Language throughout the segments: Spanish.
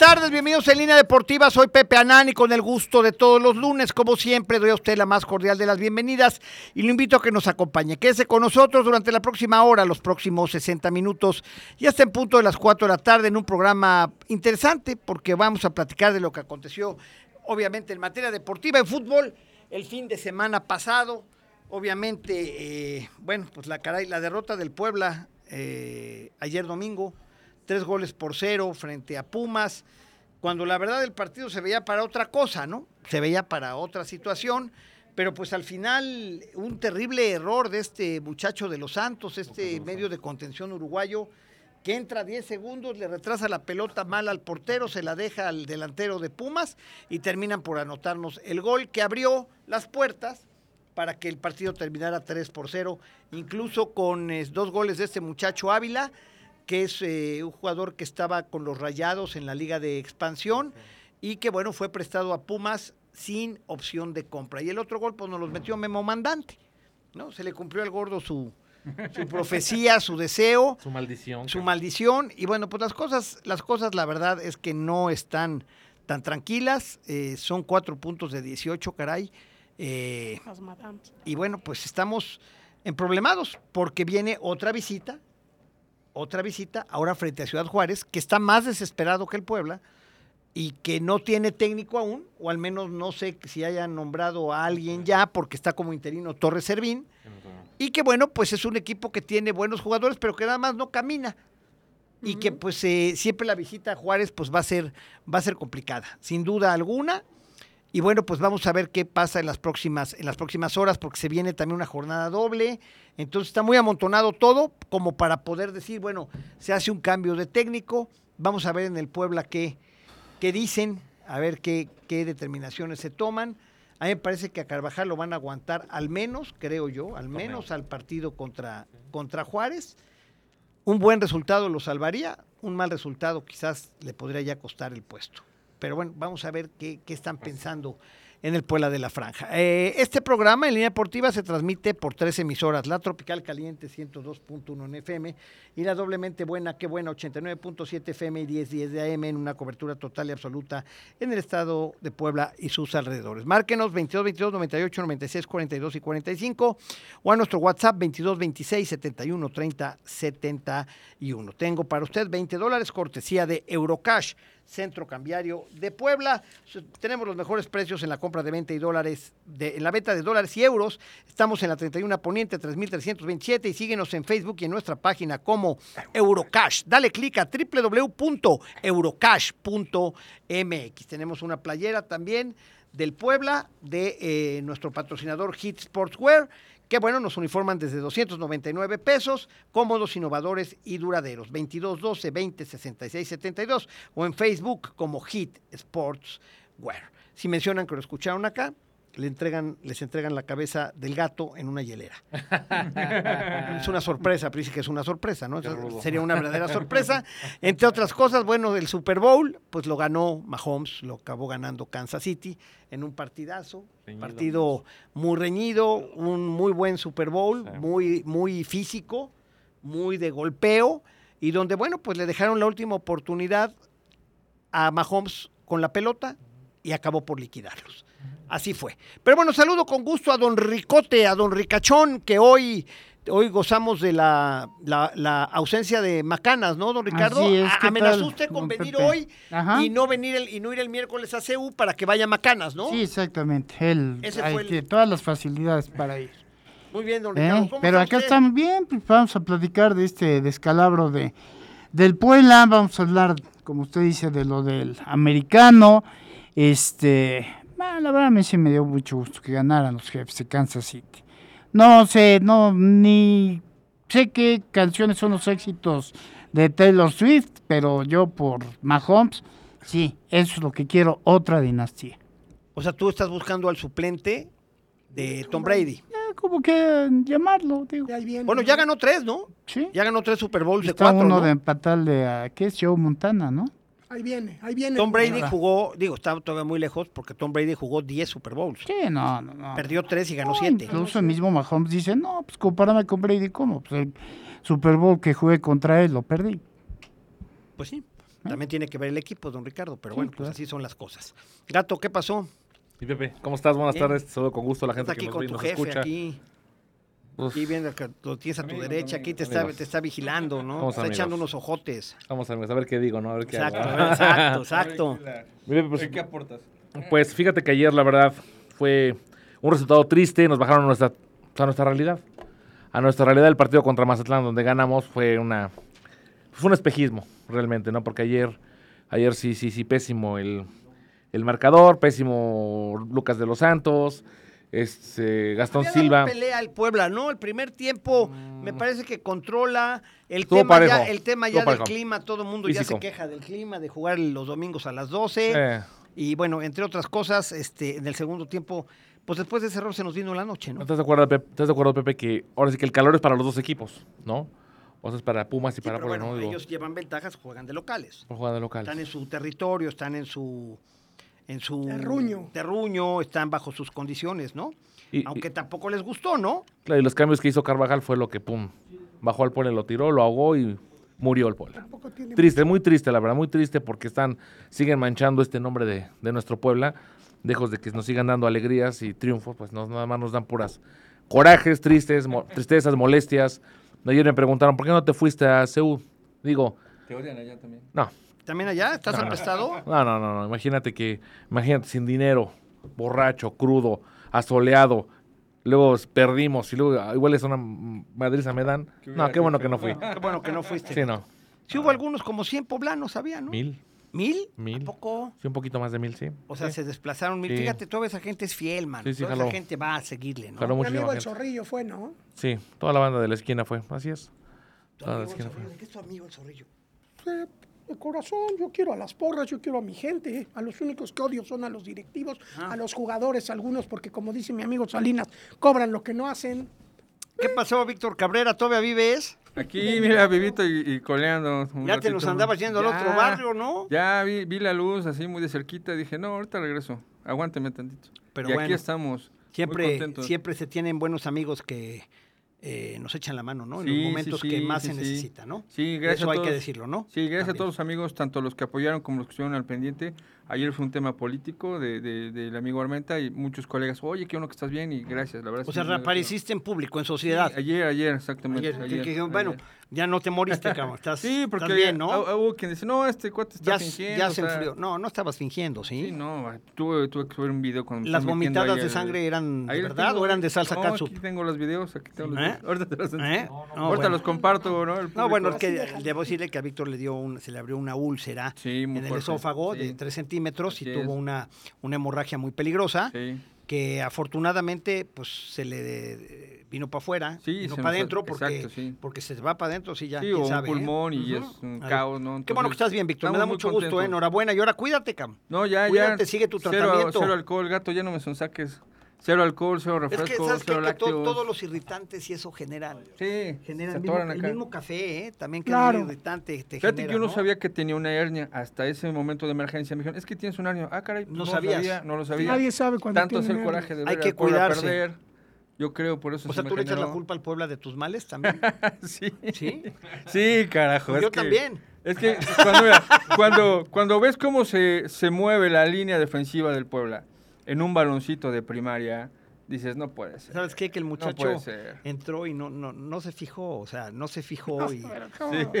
Tardes, bienvenidos en Línea Deportiva, soy Pepe Anani con el gusto de todos los lunes, como siempre doy a usted la más cordial de las bienvenidas y lo invito a que nos acompañe, quédese con nosotros durante la próxima hora, los próximos 60 minutos. Y hasta en punto de las 4 de la tarde en un programa interesante porque vamos a platicar de lo que aconteció obviamente en materia deportiva, en fútbol, el fin de semana pasado, obviamente, eh, bueno, pues la, caray, la derrota del Puebla eh, ayer domingo tres goles por cero frente a Pumas, cuando la verdad el partido se veía para otra cosa, ¿no? Se veía para otra situación, pero pues al final un terrible error de este muchacho de los Santos, este medio de contención uruguayo, que entra 10 segundos, le retrasa la pelota mal al portero, se la deja al delantero de Pumas y terminan por anotarnos el gol que abrió las puertas para que el partido terminara 3 por 0, incluso con eh, dos goles de este muchacho Ávila, que es eh, un jugador que estaba con los Rayados en la Liga de Expansión y que, bueno, fue prestado a Pumas sin opción de compra. Y el otro gol, pues nos los metió Memo Mandante, ¿no? Se le cumplió al gordo su, su profecía, su deseo. Su maldición. Su maldición. Y bueno, pues las cosas, las cosas, la verdad es que no están tan tranquilas. Eh, son cuatro puntos de 18, caray. Eh, y bueno, pues estamos en problemados porque viene otra visita otra visita, ahora frente a Ciudad Juárez, que está más desesperado que el Puebla y que no tiene técnico aún, o al menos no sé si hayan nombrado a alguien ya, porque está como interino Torres Servín, y que bueno, pues es un equipo que tiene buenos jugadores, pero que nada más no camina. Y que pues eh, siempre la visita a Juárez pues va a ser, va a ser complicada, sin duda alguna. Y bueno, pues vamos a ver qué pasa en las próximas, en las próximas horas, porque se viene también una jornada doble. Entonces está muy amontonado todo como para poder decir, bueno, se hace un cambio de técnico. Vamos a ver en el Puebla qué, qué dicen, a ver qué, qué determinaciones se toman. A mí me parece que a Carvajal lo van a aguantar al menos, creo yo, al menos al partido contra, contra Juárez. Un buen resultado lo salvaría, un mal resultado quizás le podría ya costar el puesto. Pero bueno, vamos a ver qué, qué están pensando en el Puebla de la Franja. Eh, este programa en línea deportiva se transmite por tres emisoras, la Tropical Caliente 102.1 en FM y la doblemente buena, qué buena, 89.7 FM y 1010 de AM en una cobertura total y absoluta en el estado de Puebla y sus alrededores. Márquenos 22 22 98 96 42 y 45 o a nuestro WhatsApp 22 26 71 30 71. Tengo para usted 20 dólares cortesía de Eurocash Centro Cambiario de Puebla. Tenemos los mejores precios en la compra de venta y dólares, en la venta de dólares y euros. Estamos en la 31 Poniente 3327 y síguenos en Facebook y en nuestra página como Eurocash. Dale clic a www.eurocash.mx. Tenemos una playera también del Puebla de eh, nuestro patrocinador Hit Sportswear que bueno, nos uniforman desde 299 pesos, cómodos, innovadores y duraderos. 22 12 20 66 72 o en Facebook como Hit Sports Wear. Si mencionan que lo escucharon acá, le entregan, les entregan la cabeza del gato en una hielera. es una sorpresa, pero dice que es una sorpresa, ¿no? sería una verdadera sorpresa. Entre otras cosas, bueno, el Super Bowl, pues lo ganó Mahomes, lo acabó ganando Kansas City en un partidazo, partido muy reñido, un muy buen Super Bowl, muy, muy físico, muy de golpeo, y donde, bueno, pues le dejaron la última oportunidad a Mahomes con la pelota y acabó por liquidarlos. Así fue. Pero bueno, saludo con gusto a don Ricote, a don Ricachón, que hoy, hoy gozamos de la, ausencia de Macanas, ¿no, don Ricardo? Amenazó usted con venir hoy y no venir el, y no ir el miércoles a CEU para que vaya Macanas, ¿no? Sí, exactamente. Él tiene todas las facilidades para ir. Muy bien, don Ricardo. ¿Eh? Pero acá están bien, pues vamos a platicar de este descalabro de del Puebla, vamos a hablar, como usted dice, de lo del americano, este, la verdad a mí sí me dio mucho gusto que ganaran los jefes de Kansas City. No sé, no, ni sé qué canciones son los éxitos de Taylor Swift, pero yo por Mahomes, sí, eso es lo que quiero, otra dinastía. O sea, tú estás buscando al suplente de Tom Brady. como que llamarlo, digo. Ya ahí viene, Bueno, ¿no? ya ganó tres, ¿no? Sí. Ya ganó tres Super Bowls de Está cuatro, uno ¿no? de empatarle a, ¿qué es? Joe Montana, ¿no? Ahí viene, ahí viene. Tom Brady jugó, digo, está todavía muy lejos porque Tom Brady jugó 10 Super Bowls. Sí, no, no, no. Perdió tres y ganó No, siete. Incluso el mismo Mahomes dice, no, pues compárame con Brady, ¿cómo? Pues el Super Bowl que jugué contra él lo perdí. Pues sí, también tiene que ver el equipo, don Ricardo, pero Sí, bueno, pues claro. así son las cosas. Gato, ¿qué pasó? Y Pepe, ¿cómo estás? Buenas Bien. tardes. Te saludo con gusto a la gente Estás que aquí nos con ve tu nos jefe, escucha. aquí, Uf, aquí viendo que lo tienes a tu Amigos, derecha, aquí te está, te está vigilando, ¿no? Vamos, Está echando unos ojotes. Vamos a ver, a ver qué digo, ¿no? A ver qué Exacto, hago. exacto, exacto. Mire, pues, ¿Qué aportas? pues fíjate que ayer, la verdad, fue un resultado triste. Nos bajaron a nuestra, a nuestra realidad. A nuestra realidad el partido contra Mazatlán, donde ganamos, fue una fue un espejismo, realmente, ¿no? Porque ayer, ayer sí, sí, sí, pésimo el, el marcador, pésimo Lucas de los Santos, este, Gastón Había dado Silva. pelea el Puebla, ¿no? El primer tiempo me parece que controla el tema ya, el tema ya del clima, todo el mundo ya se queja del clima, de jugar los domingos a las 12. Eh, Y bueno, entre otras cosas, este, en el segundo tiempo, pues después de ese error se nos vino la noche, ¿no? ¿No estás de acuerdo, Pepe, estás de acuerdo, Pepe, que ahora sí que el calor es para los dos equipos, ¿no? O sea, es para Pumas y Sí, para pero Puebla, bueno, ¿no? Ellos llevan ventajas, juegan de locales. jugar de local. Están en su territorio, están en su en su Terruño. terruño, están bajo sus condiciones, ¿no? Y- Aunque tampoco les gustó, ¿no? Claro, y los cambios que hizo Carvajal fue lo que, pum, bajó al Puebla, lo tiró, lo ahogó y murió el Puebla. Tampoco tiene Triste, muy triste, la verdad, muy triste porque están, siguen manchando este nombre de, de nuestro Puebla. Lejos de que nos sigan dando alegrías y triunfos, pues nos, nada más nos dan puras corajes, tristes, mo- tristezas, molestias. Ayer me preguntaron, ¿por qué no te fuiste a Seúl? Digo, ¿Te odian allá también? no, ¿También allá? ¿Estás apestado? no, no, no, no, imagínate que, imagínate, sin dinero, borracho, crudo, asoleado, luego perdimos y luego ah, igual es una madriza me dan. Que No, qué bueno que que no fui. Qué bueno que no fuiste. Sí, no. Sí hubo algunos como 100 poblanos, había, ¿no? Mil, ¿Mil? Mil. ¿A poco? sí, un poquito más de mil, sí. O sea, Sí. se desplazaron mil. Sí. Fíjate, toda esa gente es fiel, man. Sí, sí, toda jaló. esa gente va a seguirle, ¿no? Jaló Mi amigo el zorrillo fue, ¿no? Sí, toda la banda de la esquina fue, así es. Toda la esquina fue. ¿De qué es tu amigo el zorrillo? Eh, De corazón, yo quiero a las porras, yo quiero a mi gente. A los únicos que odio son a los directivos, Ah. a los jugadores, algunos, porque como dice mi amigo Salinas, cobran lo que no hacen. ¿Qué pasó, Víctor Cabrera? ¿Todavía vives? Aquí, mira, vivito y, y coleando. un Ya te nos andabas yendo al otro barrio, ¿no? Ya vi, vi la luz así muy de cerquita. Dije, no, ahorita regreso. Aguánteme tantito. Pero y aquí estamos. Siempre, siempre se tienen buenos amigos que eh, nos echan la mano, ¿no? En Sí, los sí, momentos que más se necesita, ¿no? Sí, gracias Eso a hay que decirlo, ¿no? Sí, gracias a todos los amigos, tanto los que apoyaron como los que estuvieron al pendiente. Ayer fue un tema político de- de- del amigo Armenta y muchos colegas, oye, qué bueno que estás bien y gracias, la verdad. O sí, sea, reapareciste en público, en sociedad. Sí, ayer, ayer, exactamente. Ayer, que- ayer, que- bueno, ayer. ya no te moriste, cabrón. Estás, Sí, porque estás bien, ¿no? hu- hubo quien dice, no, este cuate está ya, fingiendo. ya o se sea, enfrió. No, no estabas fingiendo, ¿sí? Sí, no, tuve, tuve que subir un video con ¿Las vomitadas de sangre eran de verdad tengo, o eran de salsa no, catsup? aquí tengo los videos, aquí tengo los ¿Eh? videos. Ahorita te los enseño. ¿Eh? No, Ahorita bueno. los comparto, ¿no? El No, bueno, es que debo decirle que a Víctor le dio un, se le abrió una úlcera en el fuerte, esófago de sí. 3 centímetros y Así tuvo es. una, una hemorragia muy peligrosa Sí. que afortunadamente pues se le eh, vino para afuera, Sí, vino para adentro porque, exacto, sí. porque se va para adentro, sí, ya, Sí, quién o un sabe, ¿eh? pulmón y Ujú. es un caos, ¿no? Qué bueno que Entonces, estás bien, Víctor, me da mucho gusto, ¿eh? enhorabuena y ahora cuídate, cam. No, ya, Cuídate, ya. sigue tu Cero- tratamiento. Cero, alcohol, gato, ya no me son saques. Cero alcohol, cero Es que refresco, sabes cero que todos los irritantes y eso generan, Sí, generan se el mismo, el café, ¿eh? también que Claro. es irritante te Fíjate genera, que yo no, ¿no? sabía que tenía una hernia hasta ese momento de emergencia. Me dijeron, es que tienes una hernia. Ah, caray, No lo sabías. sabía, no lo sabía. Nadie sabe cuando Tanto es el hernia. coraje de Hay ver que al Puebla cuidarse. perder. Yo creo, por eso O se sea, me tú le echas la culpa al Puebla de tus males también. sí. ¿Sí? Sí, carajo. es Yo que- también. Es que cuando, mira, cuando, cuando ves cómo se, se mueve la línea defensiva del Puebla en un baloncito de primaria, dices, no puede ser. ¿Sabes qué? Que el muchacho entró y no, no, no se fijó, o sea, no se fijó. Y... Sí.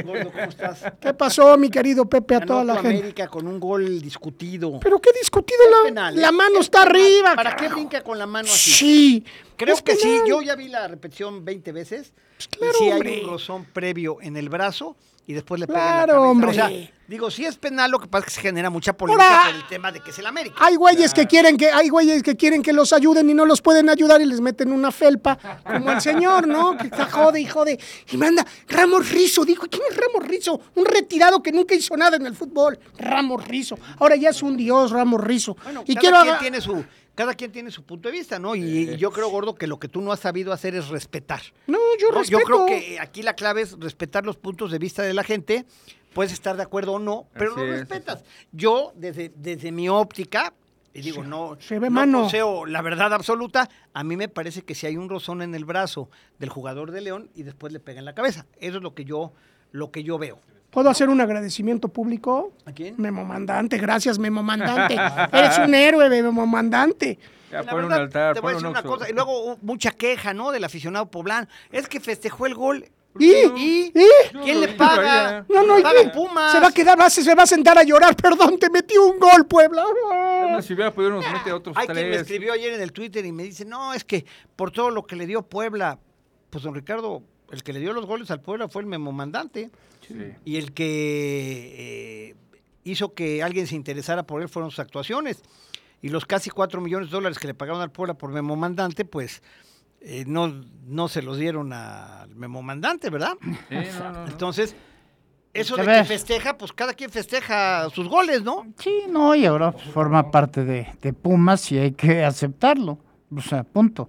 Gordo, ¿cómo estás? ¿Qué pasó, mi querido Pepe, a Ganó toda la tu gente? América con un gol discutido. Pero qué discutido, la, penal, ¿eh? la mano Es está penal. arriba. ¿Para qué brinca con la mano así? Sí. Creo Es que sí, yo ya vi la repetición 20 veces. claro, y sí hay un rozón previo en el brazo y después le pega Claro, la cabeza. hombre. O sea, digo, si es penal, lo que pasa es que se genera mucha polémica Ahora- por el tema de que es el América. Hay güeyes que quieren que hay güeyes que quieren que los ayuden y no los pueden ayudar y les meten una felpa, como el señor, ¿no? Que está jode y jode y manda Ramos Rizo, dijo, ¿quién es Ramos Rizo? Un retirado que nunca hizo nada en el fútbol, Ramos Rizo. Ahora ya es un dios Ramos Rizo. Bueno, y cada quiero quien tiene su cada quien tiene su punto de vista, ¿no? Y, y yo creo, Gordo, que lo que tú no has sabido hacer es respetar. No, yo ¿no? respeto. Yo creo que aquí la clave es respetar los puntos de vista de la gente. Puedes estar de acuerdo o no, pero Así lo es, respetas. Yo, desde, desde mi óptica, y digo, no, se ve no mano. poseo la verdad absoluta, a mí me parece que si hay un rozón en el brazo del jugador de León y después le pega en la cabeza. Eso es lo que yo, lo que yo veo. ¿Puedo hacer un agradecimiento público? ¿A quién? Memo Mandante, gracias, Memo Mandante. Eres un héroe, Memo Mandante. Ya, pon un altar, te voy a decir un una cosa, y luego mucha queja, ¿no? Del aficionado poblano. Es que festejó el gol. ¿Y? ¿Y? ¿Y? ¿Quién le paga? No, no, Le ¿y paga? Pumas. Se va a quedar, se va a sentar a llorar. Perdón, te metí un gol, Puebla. Bueno, si hubiera podido, nos mete otros Hay quien me escribió ayer en el Twitter y me dice, no, es que por todo lo que le dio Puebla, pues don Ricardo, el que le dio los goles al Puebla fue el memomandante. Y el que eh, hizo que alguien se interesara por él fueron sus actuaciones. Y los casi 4 millones de dólares que le pagaron al Puebla por memomandante, pues eh, no, no se los dieron al memomandante, ¿verdad? Sí, no, no, no. Entonces, eso de que festeja, pues cada quien festeja sus goles, ¿no? Sí, no, y ahora pues, forma parte de, de Pumas y hay que aceptarlo. O sea, punto.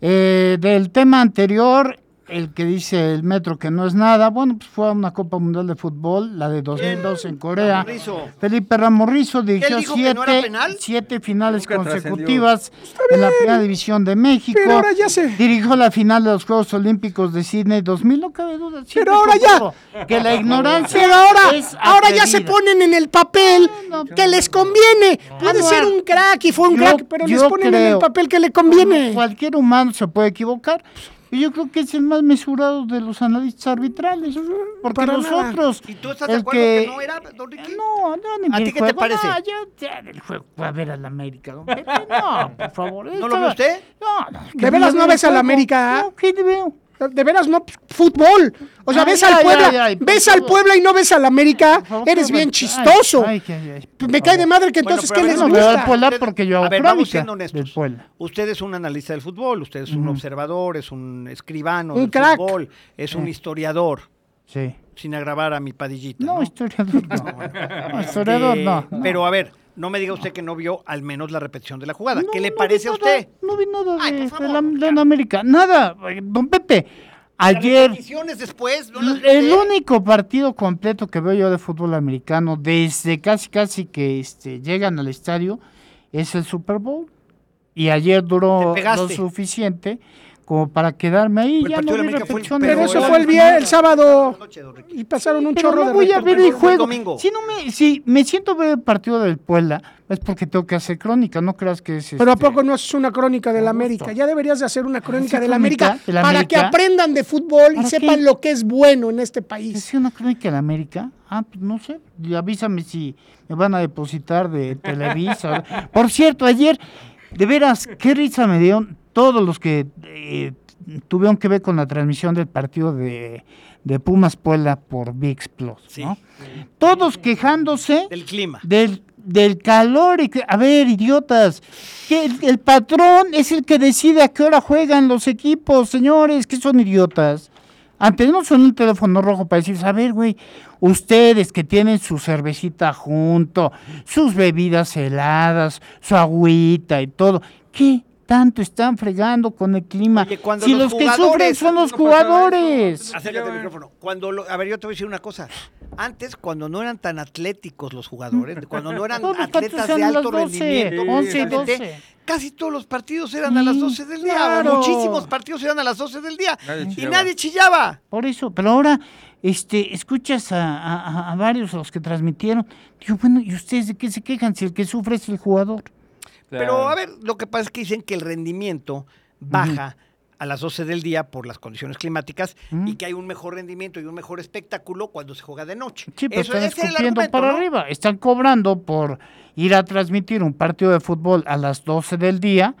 Eh, del tema anterior, el que dice el metro que no es nada, bueno, pues fue a una Copa Mundial de Fútbol, la de 2002 en Corea. Ramorrizo. Felipe Ramorrizo dirigió siete, no era penal? siete finales Nunca consecutivas en la primera división de México. Pero ahora ya se- Dirigió la final de los Juegos Olímpicos de Sydney 2000, no cabe duda. Pero ahora ya- Que la ignorancia Pero ahora, es ahora ya se ponen en el papel no, que les conviene. Puede Anuar, ser un crack y fue un yo- crack, pero les ponen en el papel que le conviene. Cualquier humano se puede equivocar. Y yo creo que es el más mesurado de los analistas arbitrales. Porque Para nada. nosotros. ¿Y tú estás de el acuerdo que, no era, don Ricky? No, no, ni ¿A mi ti qué te parece? No, yo ya del juego fue a ver al América. don Pepe, No, por favor. ¿No lo ve usted? No, no. ¿De veras no ves al América? No, ¿qué te veo? De veras, no, fútbol. O sea, Ay, ves ay, al Puebla, ay, ves al. Puebla y no ves al América, eres bien bueno. chistoso. Ay, ay, ay, ay, por Me cae de madre que Bueno, entonces, pero ¿qué les gusta? Puebla Usted- porque yo hago A ver, vamos siendo honestos. Usted es un analista del fútbol, usted es un observador, es un escribano Un del crack. fútbol, es un historiador, Sí. sin agravar a mi padillita. No, ¿no? historiador no. No, historiador Eh, no. no. Pero a ver, no me diga usted que no vio al menos la repetición de la jugada. No, ¿Qué le no parece a nada, usted? No vi nada Ay, de, la, de la América. Nada. Don Pepe, Las ayer repeticiones después, ¿no las el único partido completo que veo yo de fútbol americano desde casi casi que este, llegan al estadio es el Super Bowl. Y ayer duró lo suficiente como para quedarme ahí. El ya no de vi América fue el- repetición Pero del eso fue el, vie- el sábado Noche, y pasaron un Pero chorro no de voy a ver el juego. domingo. Si, no me, si me siento ver el partido del Puebla, es porque tengo que hacer crónica, no creas que es... Pero ¿a este, poco no es una crónica del América? Ya deberías de hacer una crónica ¿Hacer del América, crónica del para que América? aprendan de fútbol y ¿Para sepan qué? lo que es bueno en este país. ¿Es una crónica de la América? Ah, pues no sé. Y avísame si me van a depositar de Televisa. Por cierto, ayer, de veras, qué risa me dieron todos los que eh, tuvieron que ver con la transmisión del partido de, de Pumas Puebla por VIX Plus, Sí. ¿no? Todos quejándose Del clima. del, del calor. y que- a ver, idiotas, que el, el patrón es el que decide a qué hora juegan los equipos, señores, que son idiotas. Antes son un teléfono rojo para decir, a ver, güey, ustedes que tienen su cervecita junto, sus bebidas heladas, su agüita y todo, ¿qué tanto están fregando con el clima? Oye, si los los, que sufren son los jugadores. Acércate al micrófono. Cuando lo- a ver, yo te voy a decir una cosa. Antes, cuando no eran tan atléticos los jugadores, cuando no eran atletas de alto las 12, rendimiento, 11, precisamente, 12. casi todos los partidos eran a las Sí, 12 del día. claro. Muchísimos partidos eran a las 12 del día. Nadie y nadie chillaba. Por eso, pero ahora este, escuchas a, a- a- a varios a los que transmitieron. Digo, bueno, ¿y ustedes de qué se quejan si el que sufre es el jugador? Pero a ver, lo que pasa es que dicen que el rendimiento baja a las 12 del día por las condiciones climáticas y que hay un mejor rendimiento y un mejor espectáculo cuando se juega de noche. Sí, pero Eso, están escupiendo para ¿no? arriba. Están cobrando por ir a transmitir un partido de fútbol a las 12 del día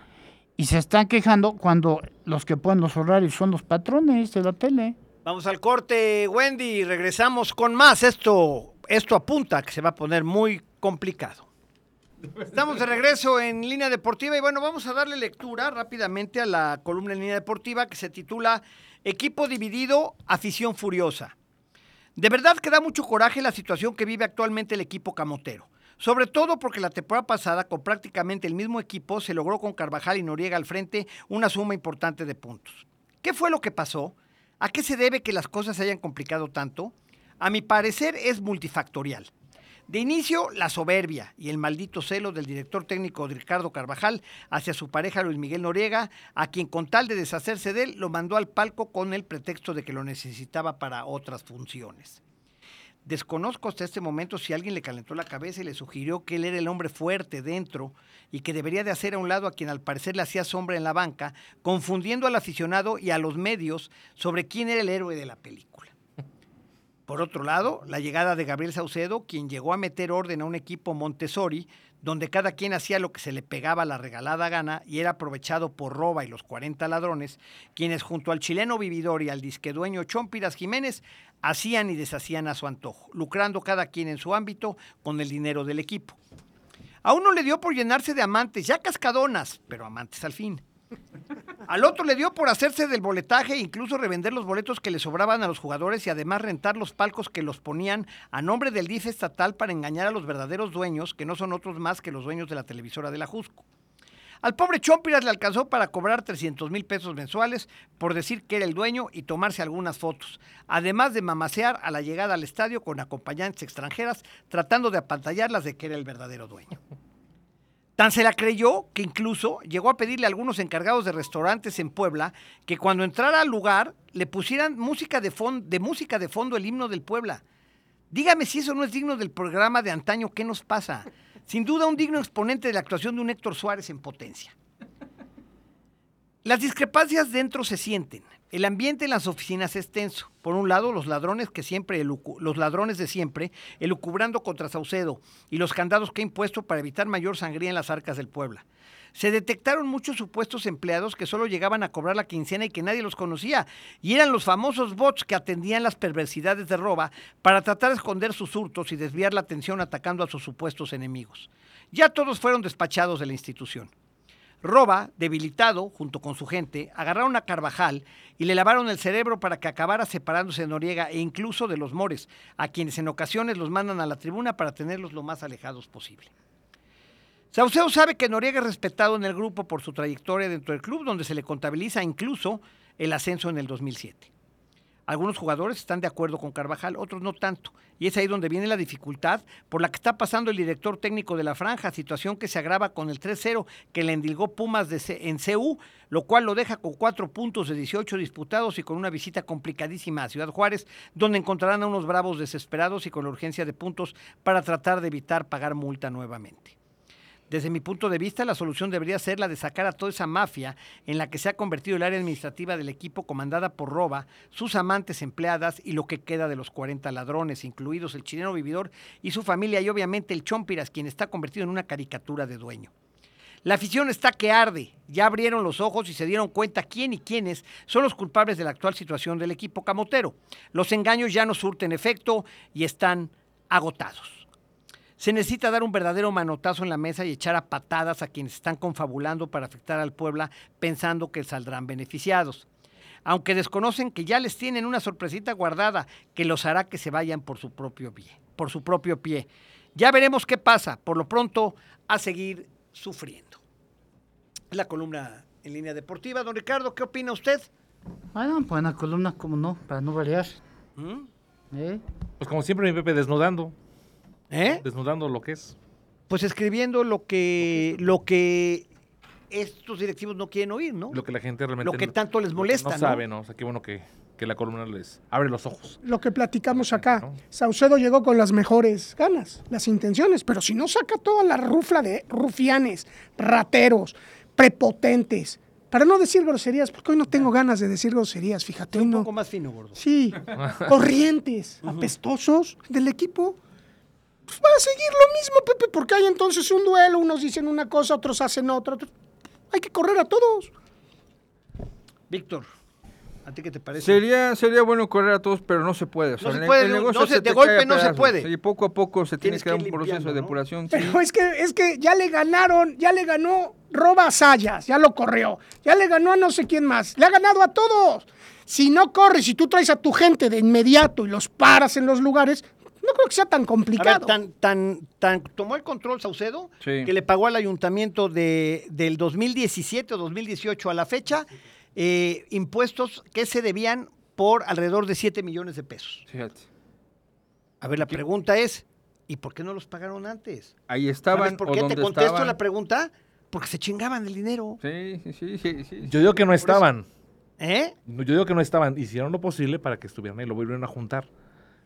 y se están quejando cuando los que ponen los horarios son los patrones de la tele. Vamos al corte, Wendy, regresamos con más. Esto, esto apunta que se va a poner muy complicado. Estamos de regreso en línea deportiva y bueno, vamos a darle lectura rápidamente a la columna en línea deportiva que se titula Equipo dividido, afición furiosa. De verdad que da mucho coraje la situación que vive actualmente el equipo camotero. Sobre todo porque la temporada pasada, con prácticamente el mismo equipo, se logró con Carvajal y Noriega al frente una suma importante de puntos. ¿Qué fue lo que pasó? ¿A qué se debe que las cosas se hayan complicado tanto? A mi parecer es multifactorial. De inicio, la soberbia y el maldito celo del director técnico Ricardo Carvajal hacia su pareja Luis Miguel Noriega, a quien con tal de deshacerse de él lo mandó al palco con el pretexto de que lo necesitaba para otras funciones. Desconozco hasta este momento si alguien le calentó la cabeza y le sugirió que él era el hombre fuerte dentro y que debería de hacer a un lado a quien al parecer le hacía sombra en la banca, confundiendo al aficionado y a los medios sobre quién era el héroe de la película. Por otro lado, la llegada de Gabriel Saucedo, quien llegó a meter orden a un equipo Montessori, donde cada quien hacía lo que se le pegaba la regalada gana y era aprovechado por Roba y los 40 ladrones, quienes junto al chileno vividor y al disquedueño Chompiras Jiménez hacían y deshacían a su antojo, lucrando cada quien en su ámbito con el dinero del equipo. A uno le dio por llenarse de amantes, ya cascadonas, pero amantes al fin. Al otro le dio por hacerse del boletaje e incluso revender los boletos que le sobraban a los jugadores y además rentar los palcos que los ponían a nombre del DIF estatal para engañar a los verdaderos dueños, que no son otros más que los dueños de la televisora de la Jusco. Al pobre Chompiras le alcanzó para cobrar 300 mil pesos mensuales por decir que era el dueño y tomarse algunas fotos, además de mamasear a la llegada al estadio con acompañantes extranjeras tratando de apantallarlas de que era el verdadero dueño. Tan se la creyó que incluso llegó a pedirle a algunos encargados de restaurantes en Puebla que cuando entrara al lugar le pusieran música de, de música de fondo el himno del Puebla. Dígame si eso no es digno del programa de antaño, ¿qué nos pasa? Sin duda un digno exponente de la actuación de un Héctor Suárez en potencia. Las discrepancias dentro se sienten. El ambiente en las oficinas es tenso. Por un lado, los ladrones que siempre, los ladrones de siempre, elucubrando contra Saucedo y los candados que ha impuesto para evitar mayor sangría en las arcas del Puebla. Se detectaron muchos supuestos empleados que solo llegaban a cobrar la quincena y que nadie los conocía, y eran los famosos bots que atendían las perversidades de roba para tratar de esconder sus hurtos y desviar la atención atacando a sus supuestos enemigos. Ya todos fueron despachados de la institución. Roba, debilitado, junto con su gente, agarraron a Carvajal y le lavaron el cerebro para que acabara separándose de Noriega e incluso de los Mores, a quienes en ocasiones los mandan a la tribuna para tenerlos lo más alejados posible. Saucedo sabe que Noriega es respetado en el grupo por su trayectoria dentro del club, donde se le contabiliza incluso el ascenso en el 2007. Algunos jugadores están de acuerdo con Carvajal, otros no tanto. Y es ahí donde viene la dificultad por la que está pasando el director técnico de la franja, situación que se agrava con el 3-0 que le endilgó Pumas de en CU, lo cual lo deja con cuatro puntos de 18 disputados y con una visita complicadísima a Ciudad Juárez, donde encontrarán a unos bravos desesperados y con la urgencia de puntos para tratar de evitar pagar multa nuevamente. Desde mi punto de vista, la solución debería ser la de sacar a toda esa mafia en la que se ha convertido el área administrativa del equipo comandada por Roba, sus amantes empleadas y lo que queda de los 40 ladrones, incluidos el chileno vividor y su familia y obviamente el Chompiras, quien está convertido en una caricatura de dueño. La afición está que arde. Ya abrieron los ojos y se dieron cuenta quién y quiénes son los culpables de la actual situación del equipo camotero. Los engaños ya no surten efecto y están agotados. Se necesita dar un verdadero manotazo en la mesa y echar a patadas a quienes están confabulando para afectar al Puebla pensando que saldrán beneficiados. Aunque desconocen que ya les tienen una sorpresita guardada que los hará que se vayan por su propio pie, por su propio pie. Ya veremos qué pasa. Por lo pronto, a seguir sufriendo. La columna en línea deportiva. Don Ricardo, ¿qué opina usted? Bueno, buena columna, como no, para no variar. ¿Mm? ¿Eh? Pues como siempre mi Pepe desnudando. ¿Eh? Desnudando lo que es. Pues escribiendo lo que, lo que estos directivos no quieren oír, ¿no? Lo que la gente realmente... Lo que tanto les molesta, no, sabe, ¿no? O sea, qué bueno que, la columna les abre los ojos. Lo que platicamos acá. Saucedo llegó con las mejores ganas, las intenciones, pero si no saca toda la rufla de rufianes, rateros, prepotentes, para no decir groserías, porque hoy no tengo ganas de decir groserías, fíjate. Un no... poco más fino, gordo. Sí, corrientes, apestosos del equipo seguir lo mismo, Pepe, porque hay entonces un duelo, unos dicen una cosa, otros hacen otra. Hay que correr a todos. Víctor, ¿a ti qué te parece? Sería, sería bueno correr a todos, pero no se puede. no se puede, de golpe no se puede. Y poco a poco se tiene que dar un proceso de depuración. Pero es, que, es que ya le ganaron, ya le ganó Roba Sayas, ya lo corrió, ya le ganó a no sé quién más, le ha ganado a todos. Si no corres, si tú traes a tu gente de inmediato y los paras en los lugares, No creo que sea tan ver, complicado. tan, tan, tan, tomó el control Saucedo Sí. que le pagó al ayuntamiento de, del 2017 o 2018 a la fecha eh, impuestos que se debían por alrededor de 7 millones de pesos. Fíjate. A ver, la pregunta es, ¿y por qué no los pagaron antes? Ahí ¿Sabes estaban por o qué te contesto estaban. la pregunta? Porque se chingaban el dinero. Sí, sí, sí, sí, sí. Yo digo que no estaban. ¿Eh? Yo digo que no estaban. Hicieron lo posible para que estuvieran ahí. Lo volvieron a juntar.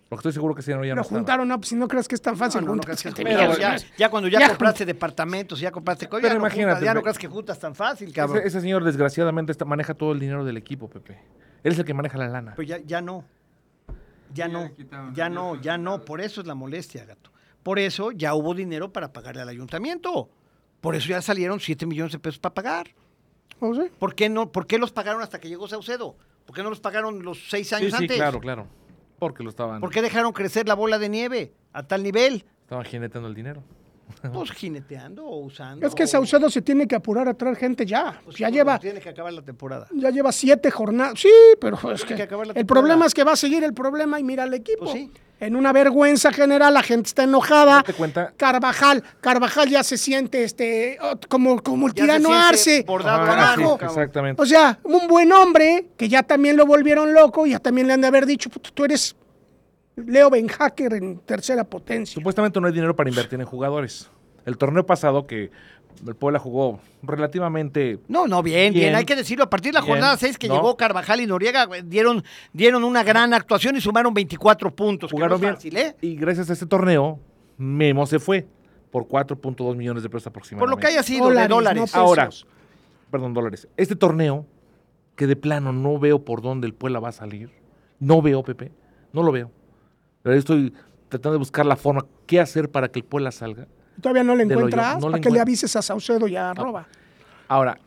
Porque estoy seguro que ese dinero ya no Lo estaba. juntaron, no, pues si no crees que es tan fácil. No, no, no que millones. ya, ya cuando ya, Ya compraste departamentos, ya compraste cosas, Pero ya, no imagínate, ya no creas que juntas tan fácil, cabrón. Ese, ese señor, desgraciadamente, está- maneja todo el dinero del equipo, Pepe. Él es el que maneja la lana. Pues ya, ya no. Ya no, ya no, ya no. Por eso es la molestia, gato. Por eso ya hubo dinero para pagarle al ayuntamiento. Por eso ya salieron 7 millones de pesos para pagar. ¿O sí? ¿Por qué, no, ¿Por qué los pagaron hasta que llegó Saucedo? ¿Por qué no los pagaron los seis Sí, años sí, antes? claro, claro. Porque lo estaban, ¿Por qué dejaron crecer la bola de nieve a tal nivel? estaban jineteando el dinero. Pues jineteando o usando. Es que o- Saucedo se tiene que apurar a traer gente ya. pues, ya lleva, Tiene que acabar la temporada. ya lleva siete jornadas. Sí, pero es que, que acabar la el problema es que va a seguir el problema y mira al equipo. Pues sí. En una vergüenza general, la gente está enojada. Date cuenta. Carvajal, Carvajal ya se siente este como, como el Ya tirano Arce. bordado abajo, sí, exactamente. O sea, un buen hombre que ya también lo volvieron loco, ya también le han de haber dicho, "Puta, tú eres Leo Ben Hacker en tercera potencia. Supuestamente no hay dinero para invertir en jugadores. El torneo pasado que el Puebla jugó relativamente No, no, bien, bien, Bien. hay que decirlo. A partir de la Bien. jornada 6 que No. llegó Carvajal y Noriega, dieron, dieron una gran actuación y sumaron 24 puntos. que jugaron no bien. es fácil, ¿eh? Y gracias a este torneo, Memo se fue por 4.2 millones de pesos Por aproximadamente. lo que haya sido Dólares, de dólares. no. Ahora, perdón, dólares. Este torneo, que de plano no veo por dónde el Puebla va a salir. No veo, Pepe. No lo veo. Pero estoy tratando de buscar la forma, qué hacer para que el Puebla salga. Todavía no le encuentras no le para que le avises a Saucedo y a Arroba. Ahora,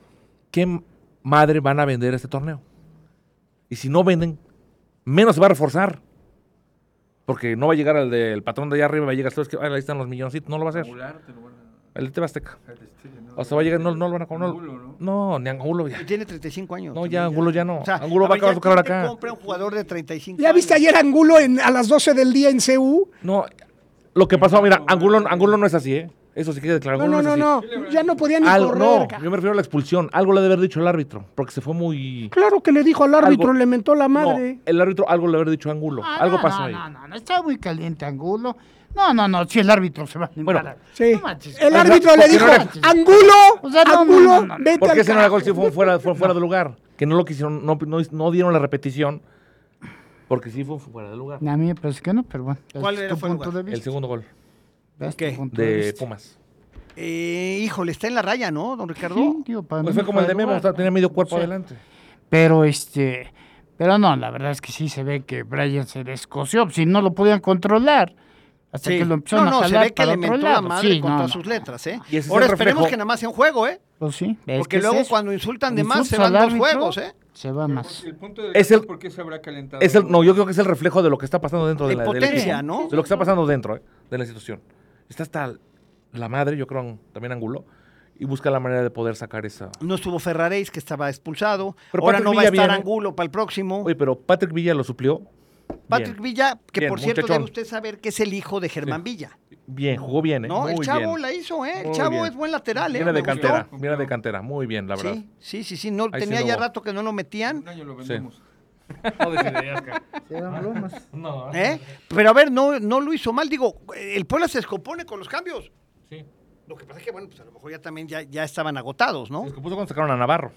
¿qué madre van a vender este torneo? Y si no venden, menos se va a reforzar. Porque no va a llegar el del patrón de allá arriba, va a llegar, ¿sabes qué? Ah, ahí están los milloncitos, no lo va a hacer. Angular, te lo van a- El de ¿no? O sea, va a llegar, no, no lo van a comer. Angulo, ¿no? No, ni Angulo ya. Y Tiene 35 años. No, ya, Angulo ya no. O sea, Angulo va a acabar su carrera ¿quién te acá. compra un jugador de 35 ¿Ya viste ayer Angulo en, a las 12 del día en CU? No, lo que pasó, mira, Angulo, Angulo no es así, ¿eh? Eso sí queda claro. No, Angulo no, no, así. no. Ya no podía ni Algo- correr. no, yo me refiero a la expulsión. Algo le debe haber dicho el árbitro, porque se fue muy... Claro que le dijo al árbitro, Algo- le mentó la No, madre. el árbitro algo le debe haber dicho a Angulo. Ah, algo no, pasó no, ahí. No, no, no, está muy caliente Angulo. No, no, no, si el árbitro se va a Bueno. Sí. No manches. el árbitro ¿por le dijo, no era- Angulo, O sea, no, no, Angulo, no, no, no. vete ¿Por al qué ese no era gol carajo". si fue fuera, fue fuera de lugar? Que no lo quisieron, no, no, no dieron la repetición. Porque sí fue fuera de lugar. A mí me parece que no, pero bueno. ¿Cuál es era lugar? de El segundo gol ¿Qué? de. Pumas. Eh, híjole, está en la raya, ¿no, don Ricardo? Sí, para Pues mí fue como el de Memo, tenía medio cuerpo Sí. adelante. Pero este, pero no, la verdad es que sí se ve que Brian se descoció, si no lo podían controlar. Hasta Sí. que lo empezaron no, no, a se ve que para le mentó la madre Sí, con no, todas no. sus letras, ¿eh? Y ese es Ahora esperemos que nada más sea un juego, ¿eh? Pues sí, Porque que luego es cuando insultan de más se van dos juegos, ¿eh? Se va más. El punto de Es el- por qué se habrá calentado. Es el, no, yo creo que es el reflejo de lo que está pasando dentro De de la potencia, equipo. ¿no? De lo que está pasando dentro eh, de la institución. Está hasta la madre, yo creo, también Angulo, y busca la manera de poder sacar esa. No estuvo Ferraréis, que estaba expulsado. Pero Ahora Patrick no va a estar viene. Angulo para el próximo. Oye, pero Patrick Villa lo suplió. Patrick bien. Villa, que Bien, por cierto muchachón. debe usted saber que es el hijo de Germán Villa. Bien, jugó bien, ¿eh? No, Muy el chavo bien. la hizo, ¿eh? El Muy chavo bien. es buen lateral, ¿eh? Viene de gustó. cantera, viene de cantera. Muy bien, la verdad. Sí, sí, sí, sí. No, Ahí tenía ya rato que no lo metían. Un año lo vendemos. Se. No, ¿eh? Pero a ver, no, no lo hizo mal. Digo, el Puebla se descompone con los cambios. Sí. Lo que pasa es que, bueno, pues a lo mejor ya también ya, ya estaban agotados, ¿no? Es que puso cuando sacaron a Navarro.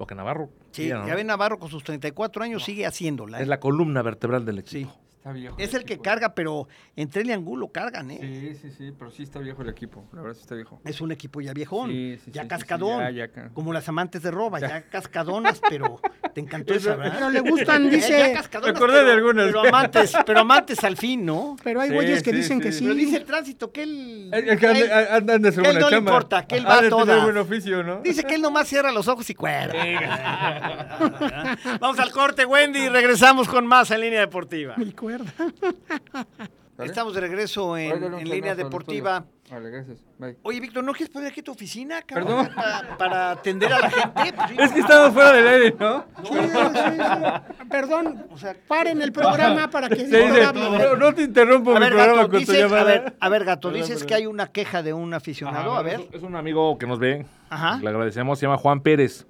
Porque Navarro Sí, ya ven Navarro con sus 34 años sigue haciéndola. ¿eh? es la columna vertebral del Sí. Está viejo. Es el que carga, pero entre él y Angulo cargan, ¿eh? Sí, sí, sí, pero sí está viejo el equipo. La verdad sí está viejo. Es un equipo ya viejón, Sí, sí, ya sí, cascadón, sí, ya, como las amantes de roba, ya, cascadonas, pero te encantó esa, ¿verdad? Pero le gustan, Eh, dice. Me acordé de algunas. Pero amantes, pero amantes al fin, ¿no? Pero hay Sí, güeyes que sí, dicen que sí. Pero dice el tránsito que él... Que a él- anda- andan de su que él no le importa, que él va a buen oficio, ¿no? Dice que él nomás cierra los ojos y cuerda. Vamos al corte, Wendy, y regresamos con más en Línea Deportiva. Mi Estamos de regreso en, Línea Deportiva. Vale, gracias. Bye. Oye, Víctor, ¿no quieres poner aquí tu oficina, cabrón? Perdón. Para, para atender a la gente. Pues. Es que estamos fuera del aire, ¿no? Sí, sí, sí. Perdón, o sea, paren el programa para que Se dice, no, no te interrumpo A mi ver, programa Gato, con tu llamada. a ver, a ver, Gato, Perdón, dices perdón. que hay una queja de un aficionado. A ver. Es, un amigo que nos ve. Ajá. Le agradecemos, se llama Juan Pérez.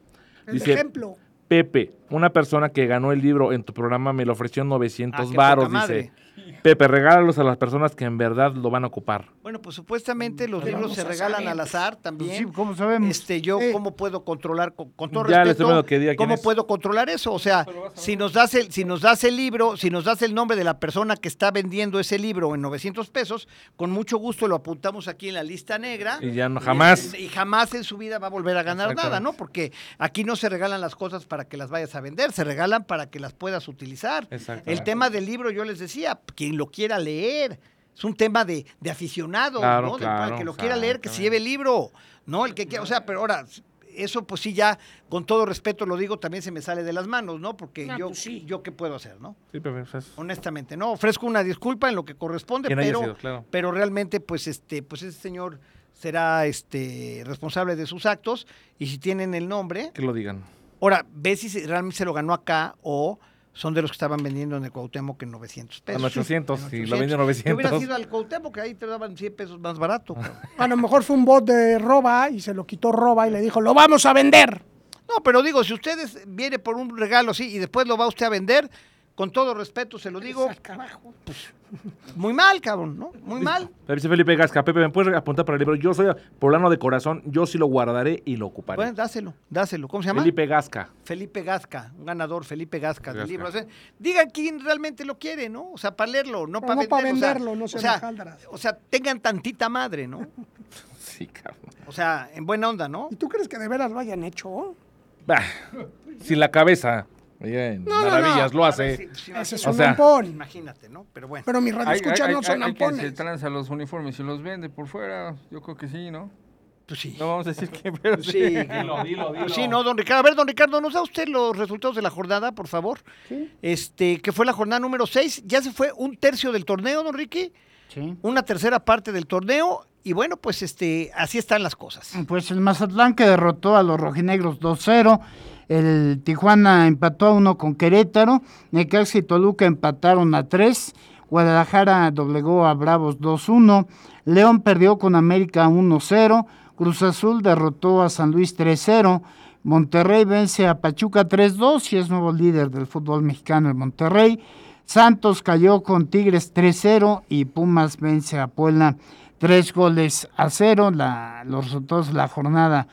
El Dice, ejemplo. Pepe, una persona que ganó el libro en tu programa me lo ofreció en 900 Ah, varos, dice. Pepe, regálalos a las personas que en verdad lo van a ocupar. Bueno, pues supuestamente los Pero libros se regalan al azar Pues también. sí, ¿cómo sabemos? Este, yo Sí. cómo puedo controlar con, con todo Ya respeto, que cómo es. puedo controlar eso, o sea, si nos das el si nos das el libro, si nos das el nombre de la persona que está vendiendo ese libro en 900 pesos, con mucho gusto lo apuntamos aquí en la lista negra. Y ya no- jamás. Y, jamás en su vida va a volver a ganar nada. ¿no? Porque aquí no se regalan las cosas para que las vayas a vender, se regalan para que las puedas utilizar. El tema del libro, yo les decía, quien lo quiera leer. Es un tema de, de aficionado, Claro, ¿no? De- claro, el que lo quiera leer, que se lleve el libro, ¿no? El que quiera, o sea, pero ahora, eso pues sí ya, con todo respeto lo digo, también se me sale de las manos, ¿no? Porque yo, pues sí. yo qué puedo hacer, ¿no? Sí, Pepe, pues es- Honestamente, no, ofrezco una disculpa en lo que corresponde, pero, sido, claro. pero realmente, pues, este, pues ese señor será este responsable de sus actos, y si tienen el nombre, que lo digan. Ahora, ve si realmente se lo ganó acá o son de los que estaban vendiendo en el Cuauhtémoc en 900 pesos. En 800, En y lo vendió en 900. Yo hubiera sido al Cuauhtémoc, que ahí te daban 100 pesos más barato. A lo mejor fue un bot de roba y se lo quitó roba y le dijo, lo vamos a vender. No, pero digo, si ustedes viene por un regalo así y después lo va usted a vender, con todo respeto se lo digo, carajo. muy mal, cabrón, ¿no? Muy mal. Pero dice Felipe Gasca, Pepe, ¿me puedes apuntar para el libro? Yo soy poblano de corazón, yo sí lo guardaré y lo ocuparé. Bueno, dáselo, dáselo. ¿Cómo se llama? Felipe Gasca. Felipe Gasca, un ganador, Felipe Gasca del Gasca. libro. O sea, digan quién realmente lo quiere, ¿no? O sea, para leerlo, no para no pa' venderlo. o sea, venderlo, no o sean sea, o sea, tengan tantita madre, ¿no? Sí, cabrón. O sea, en buena onda, ¿no? ¿Y tú crees que de veras lo hayan hecho? Bah, sin la cabeza. Ella en No, maravillas no. lo hace. Ese es O sea, ampón. Imagínate, ¿no? Pero bueno. Pero mis radioescuchas no hay- son hay quien se tranza los uniformes y los vende por fuera. Yo creo que sí, ¿no? Pues sí. No vamos a decir que, pero Pues sí. sí. Dilo, dilo, Pues sí, no, don Ricardo. A ver, don Ricardo, ¿nos da usted los resultados de la jornada, por favor? Este, que fue la jornada número 6. Ya se fue un tercio del torneo, don Ricky. Sí. Una tercera parte del torneo. Y bueno, pues este, así están las cosas. Pues el Mazatlán que derrotó a los rojinegros 2-0. El Tijuana empató a 1 con Querétaro. Necaxa y Toluca empataron a 3. Guadalajara doblegó a Bravos 2-1. León perdió con América 1-0. Cruz Azul derrotó a San Luis 3-0. Monterrey vence a Pachuca 3-2 y es nuevo líder del fútbol mexicano en Monterrey. Santos cayó con Tigres 3-0 y Pumas vence a Puebla 3 goles a 0. La, los resultados de la jornada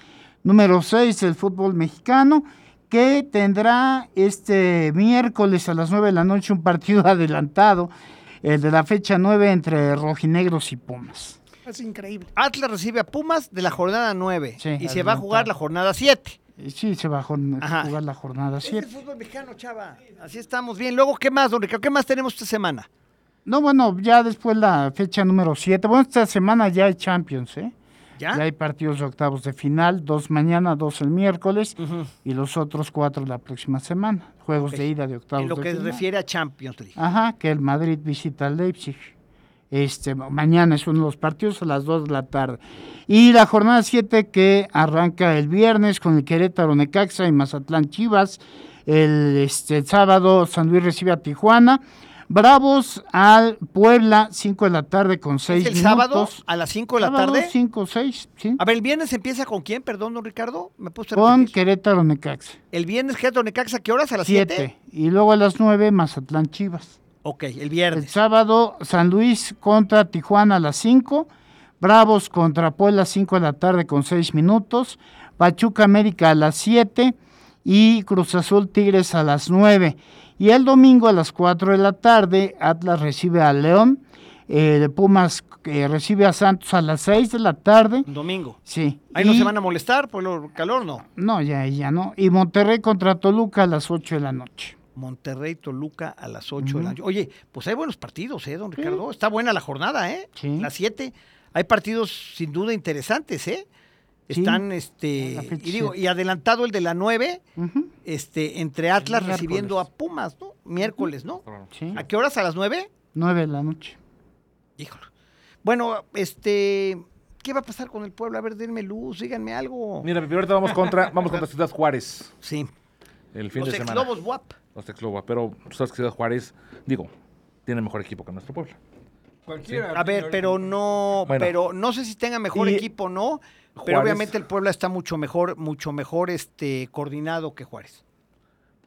número 6 del fútbol mexicano que tendrá este miércoles a las 9 de la noche un partido adelantado, el de la fecha 9 entre rojinegros y Pumas. Es increíble. Atlas recibe a Pumas de la jornada 9 Sí, y se va a jugar la jornada 7. Y Sí, se va a Ajá. jugar la jornada Es el 7. fútbol mexicano, chava. Así estamos bien. Luego, ¿qué más, don Ricardo? ¿Qué más tenemos esta semana? No, bueno, ya después la fecha número 7. Bueno, esta semana ya hay Champions, ¿eh? ¿Ya? Ya hay partidos de octavos de final, dos mañana, dos el miércoles y los otros cuatro la próxima semana. Juegos de ida de octavos En lo de que final. refiere a Champions League. Ajá, que el Madrid visita al Leipzig. Este, mañana es uno de los partidos a las 2 de la tarde. Y la jornada 7 que arranca el viernes con el Querétaro Necaxa y Mazatlán Chivas. El, este, el sábado San Luis recibe a Tijuana. Bravos al Puebla, 5 de la tarde con 6 ¿Es el minutos. sábado a las 5 de la tarde? 5, 6, sí. A ver, ¿el viernes empieza con quién? Perdón, don Ricardo. ¿Me puse Con repetir? Querétaro Necaxa. El viernes, Querétaro Necaxa, ¿qué horas? ¿A las 7? 7. Y luego a las 9 Mazatlán Chivas. Ok, el El viernes. sábado, San Luis contra Tijuana a las 5. Bravos contra Puebla, 5 de la tarde con 6 minutos. Pachuca América a las 7. Y Cruz Azul Tigres a las 9. Y el domingo a las 4 de la tarde, Atlas recibe a León. eh, Pumas eh, recibe a Santos a las 6 de la tarde. Domingo. Sí. Ahí no se van a molestar por el calor, ¿no? No, ya, ya no. Y Monterrey contra Toluca a las 8 de la noche. Monterrey, Toluca a las 8 de la noche. Oye, pues hay buenos partidos, ¿eh, don Ricardo? Está buena la jornada, ¿eh? Sí. Las 7. Hay partidos sin duda interesantes, ¿eh? Sí. Están, este, y digo, y adelantado el de la 9, Ujú, este, entre Atlas recibiendo a Pumas, ¿no? Miércoles, ¿no? Sí. ¿A qué horas? ¿A las 9? 9 de la noche. Híjole. Bueno, este, ¿qué va a pasar con el pueblo? A ver, denme luz, díganme algo. Mira, ahorita vamos contra, vamos contra Ciudad Juárez Sí. el fin Los de semana. ex-lobos WAP. Los ex-Lobos, pero tú sabes que Ciudad Juárez, digo, tiene mejor equipo que nuestro pueblo. Cualquiera. A ver, pero no, Bueno. pero no sé si tenga mejor Y- equipo o no, pero Juárez- obviamente el Puebla está mucho mejor, mucho mejor este coordinado que Juárez.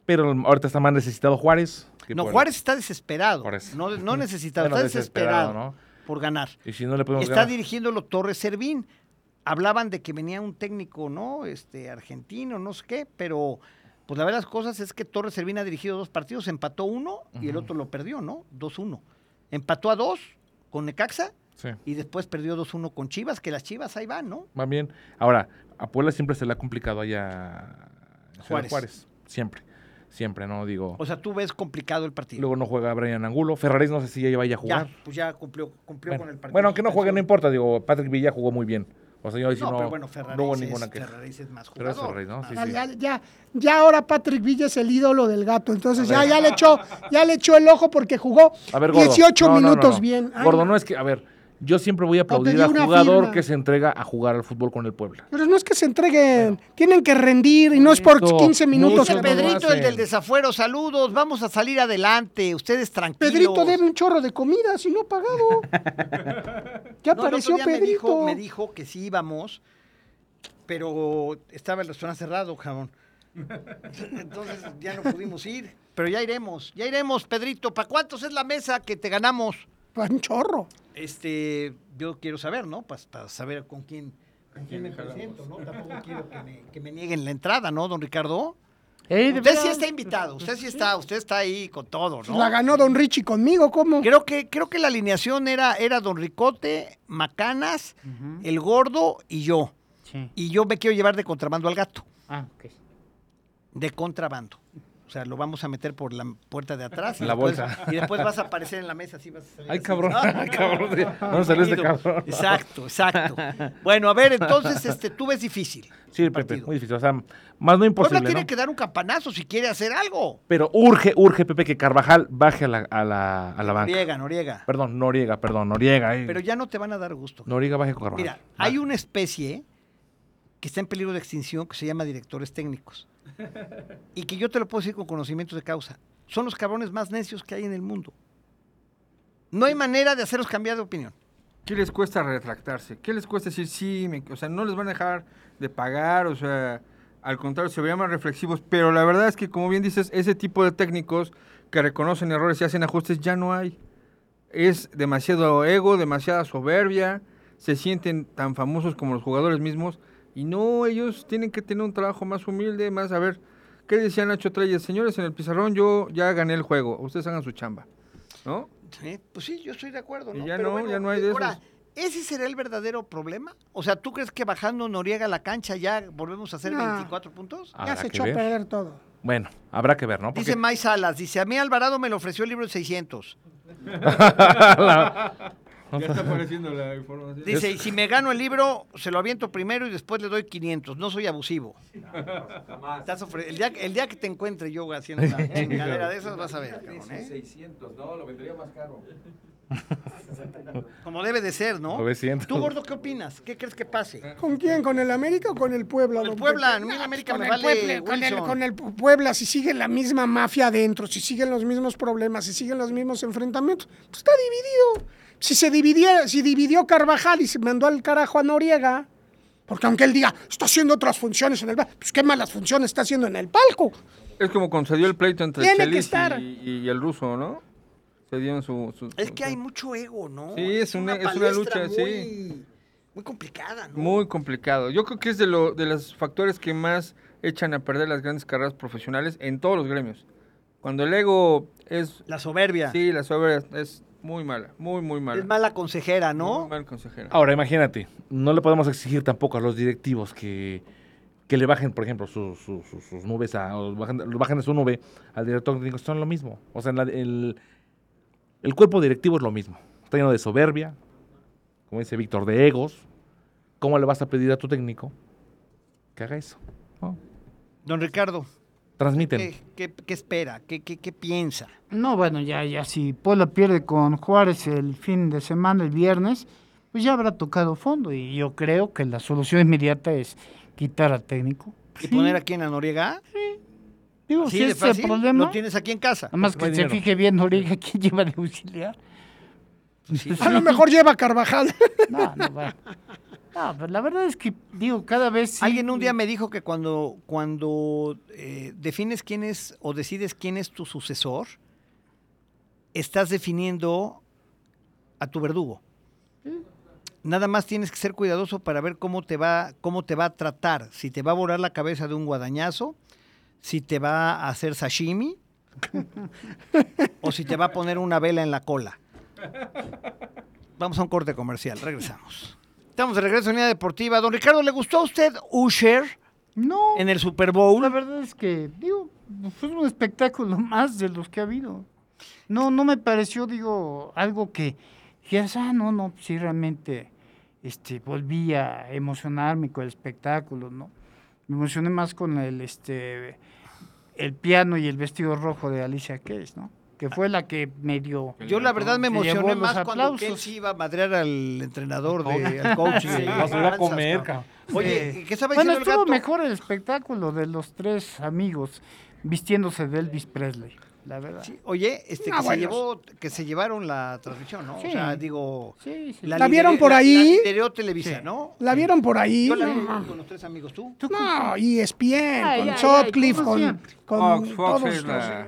Pero ahorita está más necesitado Juárez. que No, Puebla. Juárez está desesperado. Juárez. No, no necesitado, Bueno, está desesperado, desesperado, ¿no? por ganar. Y si no le podemos Está ganar. dirigiéndolo Torres Servín. Hablaban de que venía un técnico, ¿no? Este argentino, no sé qué, pero pues la verdad de las cosas es que Torres Servín ha dirigido dos partidos, empató uno y el otro lo perdió, ¿no? 2-1. Empató a dos con Necaxa Sí, y después perdió 2-1 con Chivas, que las Chivas ahí van, ¿no? va bien. Ahora, a Puebla siempre se le ha complicado allá Juárez. Juárez. Siempre. Siempre, ¿no? Digo. O sea, tú ves complicado el partido. Luego no juega Brian Angulo. Ferraris no sé si ya vaya a jugar. ya, pues ya cumplió, cumplió Bueno, con el partido. bueno, aunque no juegue, no importa. Digo, Patrick Villa jugó muy bien. O sea, yo ahí sí No, no, bueno, no hubo es, ninguna queja. Ferraris es más es jugador. Ferraris, ¿no? Sí, Ya, sí. ya, ya, ya ahora Patrick Villa es el ídolo del gato. Entonces ya, ya le echó, ya le echó el ojo porque jugó A ver, Gordo. 18 No, no, no, minutos bien. Ay, Gordo, no es que, a ver, yo siempre voy a aplaudir al jugador firma. que se entrega a jugar al fútbol con el Puebla. Pero no es que se entreguen, tienen que rendir y no es por Eso, 15 minutos. Dice no Pedrito, el del desafuero, saludos, vamos a salir adelante, ustedes tranquilos. Pedrito debe un chorro de comida, si no pagado. ya No, apareció día me Pedrito. dijo, me dijo que sí íbamos, pero estaba el restaurante cerrado, cabrón. Entonces ya no pudimos ir, pero ya iremos, ya iremos, Pedrito. ¿Para cuántos es la mesa que te ganamos? Pues un chorro. Este, yo quiero saber, ¿no? Para saber con quién, con quién me presento, ¿no? Tampoco quiero que me, que me nieguen la entrada, ¿no, don Ricardo? Usted sí está invitado, usted sí está, usted está ahí con todo, ¿no? La ganó Don Richie conmigo, ¿cómo? Creo que, creo que la alineación era, era Don Ricote, Macanas, el gordo y yo. Sí. Y yo me quiero llevar de contrabando al gato. Ah, ok. De contrabando. O sea, lo vamos a meter por la puerta de atrás. y La después- bolsa. Y después vas a aparecer en la mesa, así vas a salir Ay, así. cabrón, ay, cabrón. No salió este cabrón. Exacto, exacto. Bueno, a ver, entonces, este, tú ves difícil. Sí, el Pepe, muy difícil. O sea, más no imposible, Puebla tiene ¿no? que dar un campanazo si quiere hacer algo. Pero urge, urge, Pepe, que Carvajal baje a la, a la, a la banca. Noriega, Noriega. Perdón, Noriega, perdón, Noriega. eh. Pero ya no te van a dar gusto. Noriega baje con Carvajal. Mira, hay una especie que está en peligro de extinción que se llama directores técnicos. Y que yo te lo puedo decir con conocimientos de causa. Son los cabrones más necios que hay en el mundo. No hay manera de hacerlos cambiar de opinión. ¿Qué les cuesta retractarse? ¿Qué les cuesta decir sí? me- o sea, no les van a dejar de pagar, o sea, al contrario, se verían más reflexivos. Pero la verdad es que, como bien dices, ese tipo de técnicos que reconocen errores y hacen ajustes ya no hay. Es demasiado ego, demasiada soberbia, se sienten tan famosos como los jugadores mismos. Y no, ellos tienen que tener un trabajo más humilde, más a ver. ¿Qué decía Nacho Treyes? Señores, en el pizarrón yo ya gané el juego, ustedes hagan su chamba. ¿No? Sí, Pues sí, yo estoy de acuerdo. Y ¿no? ya Pero no, ya no hay de ahora, esos. ¿ese será el verdadero problema? O sea, ¿tú crees que bajando Noriega a la cancha ya volvemos a hacer No. 24 puntos? ya Habrá se que echó a ver. perder todo. Bueno, habrá que ver, ¿no? Dice May Salas, dice, a mí Alvarado me lo ofreció el libro de 600. Ya está apareciendo la información. Dice, y si me gano el libro, se lo aviento primero y después le doy 500. No soy abusivo. Estás ofre- el, día, el día que te encuentre yo haciendo una chingadera de esas, vas a ver, cabrón, ¿eh? 600, no, lo vendría más caro. Como debe de ser, ¿no? 900. ¿Tú, Gordo, qué opinas? ¿Qué crees que pase? ¿Con quién? ¿Con el América o con el Puebla? Con el Puebla, a mí el América con me el vale Puebla, con el, con el Puebla, si sigue la misma mafia adentro, si siguen los mismos problemas, si siguen los mismos enfrentamientos, pues está dividido. Si se dividiera, si dividió Carvajal y se mandó al carajo a Noriega, porque aunque él diga, está haciendo otras funciones en el palco, pues qué malas funciones está haciendo en el palco. Es como cuando se dio el pleito entre Tiene que Chelis estar. y, y el ruso, ¿no? Se dieron su... su- Es que hay mucho ego, ¿no? Sí, es una- es una lucha, sí. muy, Muy complicada, ¿no? Muy complicado. Yo creo que es de, lo, de los factores que más echan a perder las grandes carreras profesionales en todos los gremios. Cuando el ego es... La soberbia. Sí, la soberbia es muy mala, muy, muy mala. Es mala consejera, ¿no? Muy mal consejera. Ahora, imagínate, no le podemos exigir tampoco a los directivos que, que le bajen, por ejemplo, sus, nubes, a, o bajen, bajen de su nube al director técnico. Son lo mismo. O sea, en la- el, el cuerpo directivo es lo mismo. Está lleno de soberbia, como dice Víctor, de egos. ¿Cómo le vas a pedir a tu técnico que haga eso? ¿No? Don Ricardo, Transmiten. ¿qué, qué, qué espera? ¿Qué, qué, qué piensa? No, bueno, ya, ya si Puebla pierde con Juárez el fin de semana, el viernes, pues ya habrá tocado fondo y yo creo que la solución inmediata es quitar al técnico. ¿Y Sí, poner aquí en la Noriega? digo, Así si es el problema, Lo tienes aquí en casa. nada más No hay que se dinero. fije bien Noriega quién lleva de auxiliar. A lo mejor lleva Carvajal. No, no va. No, pero la verdad es que, digo, cada vez sí. Alguien un día me dijo que cuando, cuando eh, defines quién es o decides quién es tu sucesor, estás definiendo a tu verdugo. Nada más tienes que ser cuidadoso para ver cómo te va, cómo te va a tratar. Si te va a volar la cabeza de un guadañazo, si te va a hacer sashimi, o si te va a poner una vela en la cola. Vamos a un corte comercial, regresamos. Estamos de regreso en Unidad Deportiva. Don Ricardo, ¿le gustó a usted Usher No, en el Super Bowl? la verdad es que, digo, fue un espectáculo más de los que ha habido. No, no me pareció, digo, algo que dijeras, ah, no, no, sí realmente este, volví a emocionarme con el espectáculo, ¿no? Me emocioné más con el, este, el piano y el vestido rojo de Alicia Keys, ¿no? Que fue la que medio... Yo la verdad me emocioné más cuando. Kelsey iba a madrear al entrenador, de, al coach. de Vas a comer, cabrón. Oye, ¿qué estaba Bueno, el estuvo gato? mejor el espectáculo de los tres amigos vistiéndose de Elvis Presley, la verdad. Sí, Oye, este, Ah, que, se llevó, que se llevaron la transmisión, ¿no? Sí. O sea, digo... Sí, sí. ¿La vieron por ahí? La lideró Televisa, Sí. ¿no? ¿La vieron por ahí? Yo la vi No, con los tres amigos, ¿tú? No, ESPN, Ay, con ay, con, con Fox, Fox todos es los-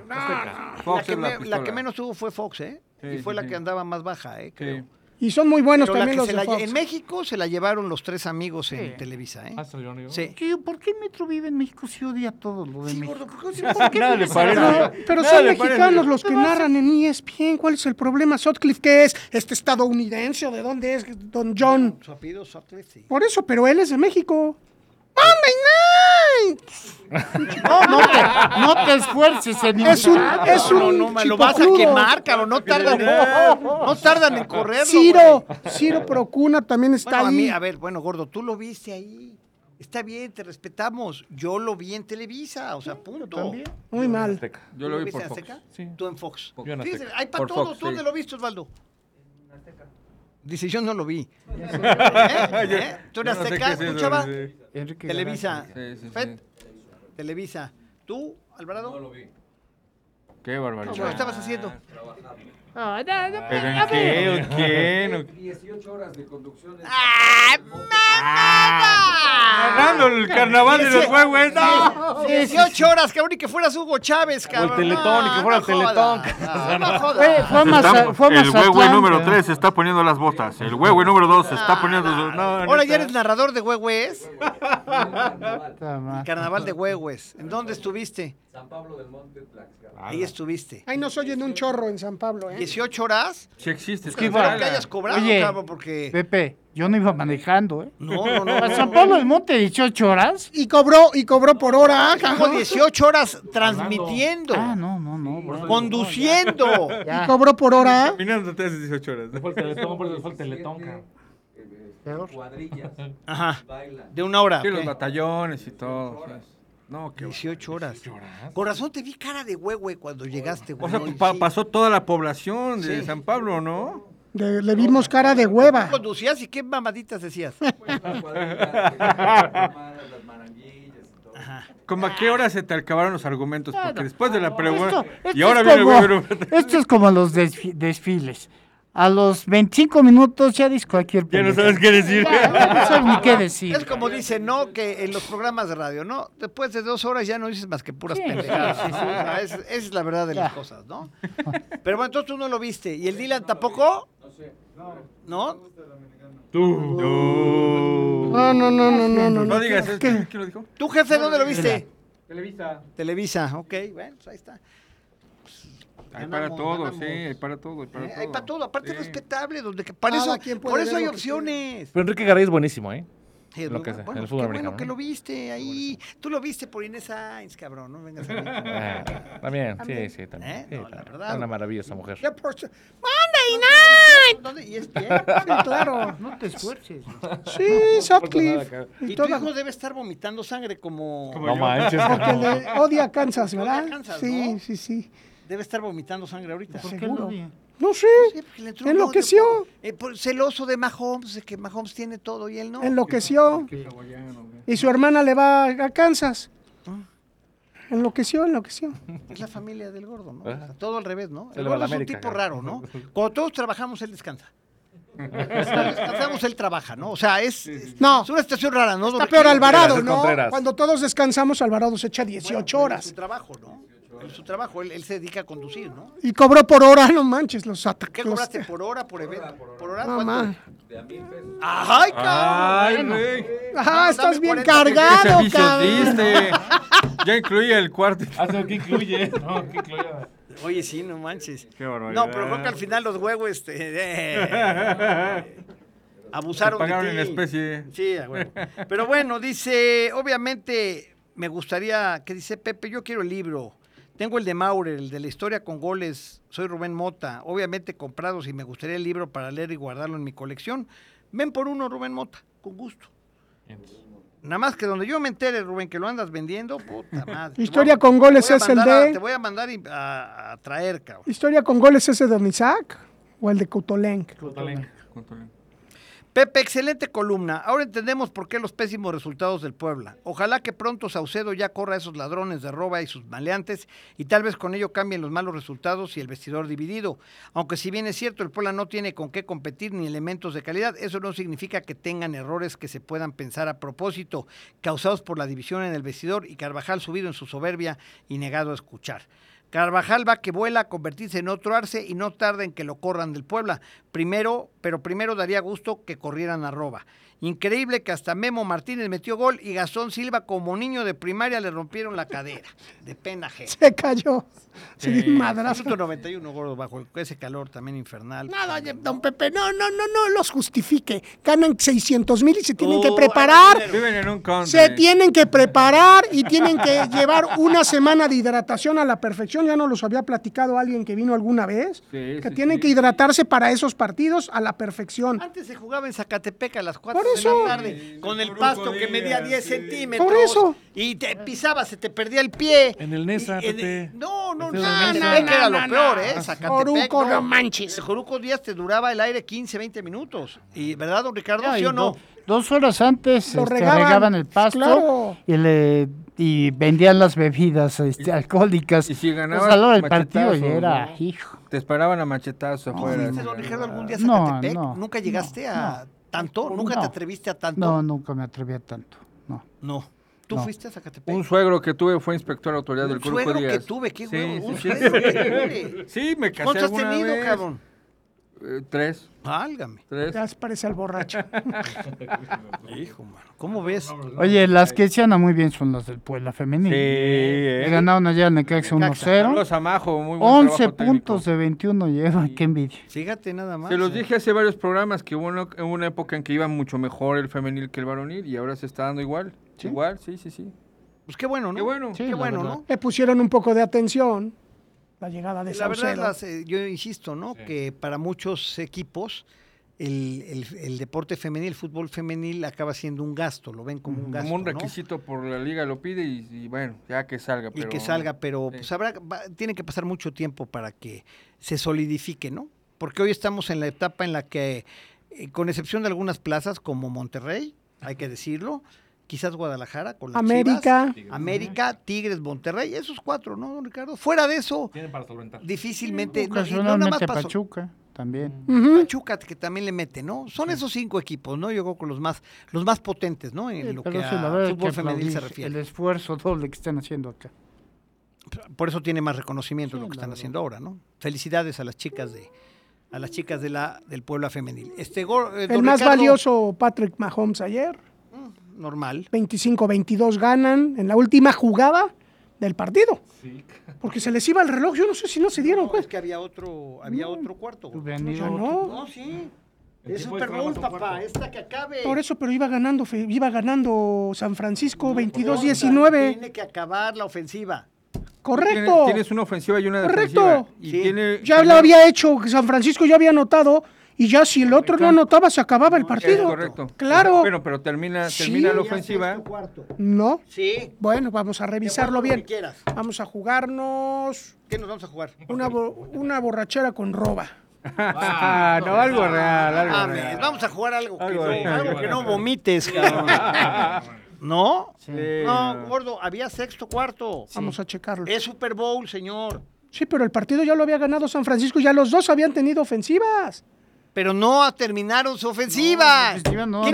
la- Fox la, que es la me- la pistola. que menos tuvo fue Fox, ¿eh? Sí, y fue sí, la sí. que andaba más baja, ¿eh? Creo. Y son muy buenos Pero también los de la Fox. en México se la llevaron los tres amigos en Sí. Televisa, ¿eh? Ah, se. Sí. ¿Qué? ¿Por qué Metro vive en México si odia todo lo de Sí, México? gordo, ¿por qué- ¿Por qué Nada vives le parece. allá? Pero, Nada son mexicanos los que narran en ESPN. ¿Cuál es el problema? ¿Sutcliffe qué es? ¿Este estadounidense o de dónde es? Don John. Su apellido Sutcliffe, sí. Por eso, pero él es de México. ¡Monday Night! No, no te, no te esfuerces en Es un, es un No, no, me lo vas a quemar, cabrón. No tardan, no tardan en correrlo. Ciro, güey. Ciro Procuna también está Bueno, a mí, ahí. a ver, bueno, gordo, tú lo viste ahí. Está bien, te respetamos. Yo lo vi en Televisa, o sea, punto. también. Muy mal. Yo lo vi por en Fox. Sí. Tú en Fox. Yo en Fíjese, hay para Por todo. Fox, ¿Tú dónde sí. lo viste, Osvaldo? Dice, yo no lo vi. ¿Eh? ¿Eh? ¿Tú sé Azteca? qué es ¿Tú, eso, chava? sí. Enrique Televisa. Sí, sí, Fed, sí. Televisa. ¿Tú, Alvarado? No lo vi. Qué barbaridad. ¿Qué estabas haciendo? Ah, no, no, ¿Pero en a ver. qué? ¿O quién? 18 horas de conducción. En- Ganando el carnaval de los huevos. ¡No! 18 horas, cabrón, y que fueras Hugo Chávez, cabrón. Teletón, y que fuera el Teletón. el huevo número pero- 3 se está poniendo las botas. El huevo número 2 se está poniendo. Ahora ya eres narrador de Huehues. Puta madre. Carnaval de Huehues. ¿En dónde estuviste? San Pablo del Monte, Tlaxcala. Ahí estuviste. Ahí nos oyen un chorro en San Pablo, ¿eh? 18 horas. Sí existe. que Espero va. que hayas cobrado, Oye, cabrón, porque... Pepe, yo no iba manejando, ¿eh? No, no, no. A San. Pablo del Monte 18 horas. Y cobró, y cobró por hora, Como cabrón. 18 horas transmitiendo, Ah, no, no, no. bro. conduciendo. Ya. Y cobró por hora. Caminando te haces 18 horas. Fue el Teletón, por eso fue el Teletón, cabrón. Peor. Cuadrillas. Ajá. Bailan. De una hora. Sí, los batallones y todo. No, qué 18 horas. Corazón, te vi cara de huehue cuando llegaste, O güey. sea, ¿no? Y pa- pasó toda la población de Sí. San Pablo, ¿no? De- le vimos cara de hueva. conducías y qué mamaditas decías? Todo. ¿Cómo a qué hora se te acabaron los argumentos? Porque después de la pregunta. Esto, esto Y ahora es viene el esto es como los desfi- desfiles. A los 25 minutos ya dices cualquier Ya no sabes qué decir. Ya, no sabes ni qué decir. Es como dicen, ¿no? Que en los programas de radio, ¿no? Después de dos horas ya no dices más que puras Sí, pendejadas. sí, sí, sí. O sea, es- esa es la verdad de las cosas, ¿no? Pero bueno, entonces tú no lo viste. ¿Y el Dylan tampoco? No sé. ¿No? No, no, no, no, no, no. No digas eso. ¿Qué? ¿Quién lo dijo? ¿Tu jefe dónde lo viste? Televisa. Televisa, ok, bueno, pues ahí está. Hay Ganamos, para todo, ganamos. sí, hay para todo. Hay para Eh, todo. Hay para todo, aparte respetable, donde que para eso, por eso hay opciones. Pero Enrique Garay es buenísimo, ¿eh? Sí, Lo que bueno. sea, Bueno, el qué fútbol bueno americano, que ¿no? lo viste ahí. Tú lo viste por Inés Sainz, cabrón, no vengas a. Eh, también, sí, sí, también. ¿Eh? Sí, No, la también. verdad. Una maravilla esa mujer. Ya por- Monday Night. ¿Dónde? ¿Y es? Sí, claro. No te esfuerces. Sí, Sutcliffe. Y Y tu hijo debe estar vomitando sangre como... No manches. Porque le odia Kansas, Odia ¿verdad? a Kansas, Sí, ¿no? sí, sí. Debe estar vomitando sangre ahorita. ¿Por qué Seguro. lo odia? No sé. Sí, porque le entró un Enloqueció. odio por- eh, por- celoso de Mahomes, de que Mahomes tiene todo y él no. Enloqueció. Y su hermana le va a Kansas. Ah. Enloqueció, enloqueció. Es la familia del gordo, ¿no? O sea, todo al revés, ¿no? Se El le va gordo la es un América, tipo cara. raro, ¿no? Cuando todos trabajamos, él descansa. Cuando descansamos, él trabaja, ¿no? O sea, es, es- No. es una situación rara, ¿no? Está peor Alvarado, Gracias, ¿no? Contreras. Cuando todos descansamos, Alvarado se echa 18 Bueno, pero horas. Es su trabajo, ¿no? Es su trabajo, él, él se dedica a conducir, ¿no? Y cobró por hora, no manches, los ¿Qué ataques. cobraste? ¿Por hora, por evento? ¿Por hora? No, ¿Cuánto? man. ¡Ay, cabrón! Ay, Bueno. güey. Ah, estás bien 40 ¿Qué cargado, cabrón. diste? Ya incluía el cuarto. Incluye, no, que incluye. Oye, sí, no manches. Qué barbaridad. No, pero creo que al final los huevos, este... eh, abusaron pagaron de ti. en especie. Sí, a huevo. Pero bueno, dice, obviamente me gustaría, que dice Pepe, yo quiero el libro. Tengo el de Maurer, el de la historia con goles. Soy Rubén Mota. Obviamente comprados y me gustaría el libro para leer y guardarlo en mi colección. Ven por uno, Rubén Mota, con gusto. Nada más que donde yo me entere, Rubén, que lo andas vendiendo, puta madre. Historia voy con goles es el de- Te voy a mandar y- a, a traer, cabrón. ¿Historia con goles ese de Don Isaac? ¿O el de Coutolenc? Pepe, excelente columna. Ahora entendemos por qué los pésimos resultados del Puebla. Ojalá que pronto Saucedo ya corra a esos ladrones de roba y sus maleantes y tal vez con ello cambien los malos resultados y el vestidor dividido. Aunque si bien es cierto el Puebla no tiene con qué competir ni elementos de calidad, eso no significa que tengan errores que se puedan pensar a propósito, causados por la división en el vestidor y Carvajal subido en su soberbia y negado a escuchar. Carvajal va que vuela a convertirse en otro Arce y no tarda en que lo corran del Puebla. Primero, pero primero daría gusto que corrieran a Roba. Increíble que hasta Memo Martínez metió gol y Gastón Silva como niño de primaria le rompieron la cadera. De pena ajena. Se cayó. Se dio un madrazo. 191 gordo bajo ese calor también infernal. Nada, oye, don Pepe, no, no, no, no los justifique. Ganan 600 mil y se tienen que Oh, preparar. Viven en un country. Se tienen que preparar y tienen que llevar una semana de hidratación a la perfección. Ya nos los había platicado alguien que vino alguna vez. Sí, que sí, tienen sí. que hidratarse para esos partidos a la perfección. Antes se jugaba en Zacatepec a las 4 Eso. la tarde, con el pasto que medía día, 10 sí. centímetros. Por eso. Y te pisaba, se te perdía el pie. En el Nesa, Y- en-. No, no, no. Es el Zacatepec Nesa. era No, lo no, peor, no. ¿eh? Zacatepec. Joruco, no manches. El Joruco Díaz te duraba el aire 15, 20 minutos. ¿Y verdad, don Ricardo? No, ¿Sí y o no? do- dos horas antes Lo este, regaban, regaban, el pasto claro. y le y vendían las bebidas este, alcohólicas. y si ganabas, Pues, a del partido y era, ¿no? hijo. Te esperaban a machetazos afuera. ¿Fuiste, don Ricardo, algún día a No, Zacatepec? no, ¿Nunca llegaste a tanto? ¿Nunca te No. atreviste a tanto? No, nunca me atreví a tanto. No. No. ¿Tú No. fuiste a Zacatepec? Un suegro que tuve fue inspector de autoridad del Un Grupo suegro Díaz. que tuve, qué Sí, huevo. sí, Un sí. suegro que tuve. Sí, me casé ¿Cuántos has tenido, vez. cabrón? Eh, tres, Válgame. tres. Ya se parece al borracho. Hijo, mano. ¿Cómo ves? Oye, las que se andan muy bien son las del Puebla femenil. Sí, Le eh. ganaron allá en Necaxa Necaxa. 1-0. Carlos Amajo, muy buen 11 trabajo técnico. puntos de 21 lleva. Qué envidia. Fíjate nada más. Se los eh. dije hace varios programas que hubo una, una época en que iba mucho mejor el femenil que el varonil y ahora se está dando igual. Igual, sí, sí, sí. Pues qué bueno, ¿no? Qué bueno. Sí, Qué bueno, verdad. ¿no? Le pusieron un poco de atención. La llegada de La verdad, las, eh, yo insisto, ¿no? Que para muchos equipos el, el- el deporte femenil, el fútbol femenil acaba siendo un gasto, lo ven como un gasto, Como un ¿no? requisito por la liga lo pide y, y bueno, ya que salga. Y que salga, pero sí. pues habrá, va- tiene que pasar mucho tiempo para que se solidifique, ¿no? Porque hoy estamos en la etapa en la que, eh, con excepción de algunas plazas como Monterrey, hay que decirlo, quizás Guadalajara con las América. Chivas, América, Tigres, Monterrey, esos cuatro, ¿no, don Ricardo? Fuera de eso, Tienen para solventar. difícilmente, no, no nada más pasó. Pachuca también. Pachuca que también le mete, ¿no? Son esos cinco equipos, ¿no? Yo creo que los más, los más potentes, ¿no? En Sí, lo que a que fútbol femenil se refiere. El esfuerzo doble que están haciendo acá. Por eso tiene más reconocimiento Sí, lo que están verdad. haciendo ahora, ¿no? Felicidades a las chicas de a las chicas de la del pueblo femenil. Este gol, eh, El más Ricardo, valioso, Patrick Mahomes ayer. Normal. 25-22 ganan en la última jugada del partido. Porque se les iba el reloj. Yo no sé si no se dieron No, cuenta. es que había otro, había otro cuarto. Ya ido no. No, sí. El Es Super Bowl, papá. cuarto. Esta que acabe. Por eso, pero iba ganando, iba ganando San Francisco No, 22-19. Tiene que acabar la ofensiva. Correcto. Tienes, una ofensiva y una Correcto. defensiva. Y Sí. tiene, Ya lo había hecho, San Francisco ya había anotado. Y ya si el otro no anotaba, se acababa el Es partido. correcto. Claro. Bueno, pero termina, Sí. termina la ofensiva. No. Sí. Bueno, vamos a revisarlo bien. que. Vamos a jugarnos ¿Qué nos vamos a jugar? una, bo- una borrachera con roba. Ah, no, algo real, algo real. vamos a jugar algo que, Algo no, real. algo que no vomites, cabrón. ¿No? Sí, No, no. gordo, había sexto, cuarto. Vamos a checarlo. Es Super Bowl, señor. Sí, pero el partido ya lo había ganado San Francisco, ya los dos habían tenido ofensivas. Pero no terminaron su ofensiva. No, no.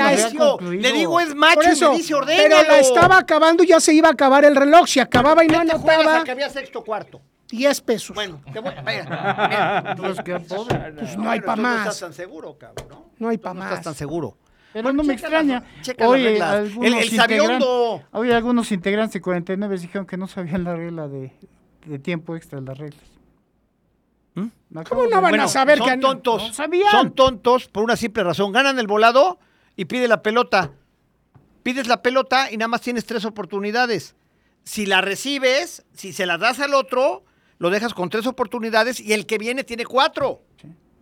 Le digo es macho Por y eso, me dice pero la estaba acabando y ya se iba a acabar el reloj. Si acababa y no ¿Qué te juegas anotaba, a que había sexto, cuarto? 10 pesos. Bueno, te voy que pobre. pues no hay para tú No más. estás tan seguro, cabrón, ¿no? No hay Tú pa' No más. estás tan seguro. Pero no me extraña. Oye, algunos El- Oye, algunos integrantes de 49 dijeron que no sabían la regla de, de tiempo extra, las reglas. ¿Mm? ¿Cómo no van Bueno, a saber son que tontos. no sabían. Son tontos por una simple razón. Ganan el volado y pide la pelota. Pides la pelota y nada más tienes tres oportunidades. Si la recibes, si se la das al otro, lo dejas con tres oportunidades y el que viene tiene cuatro.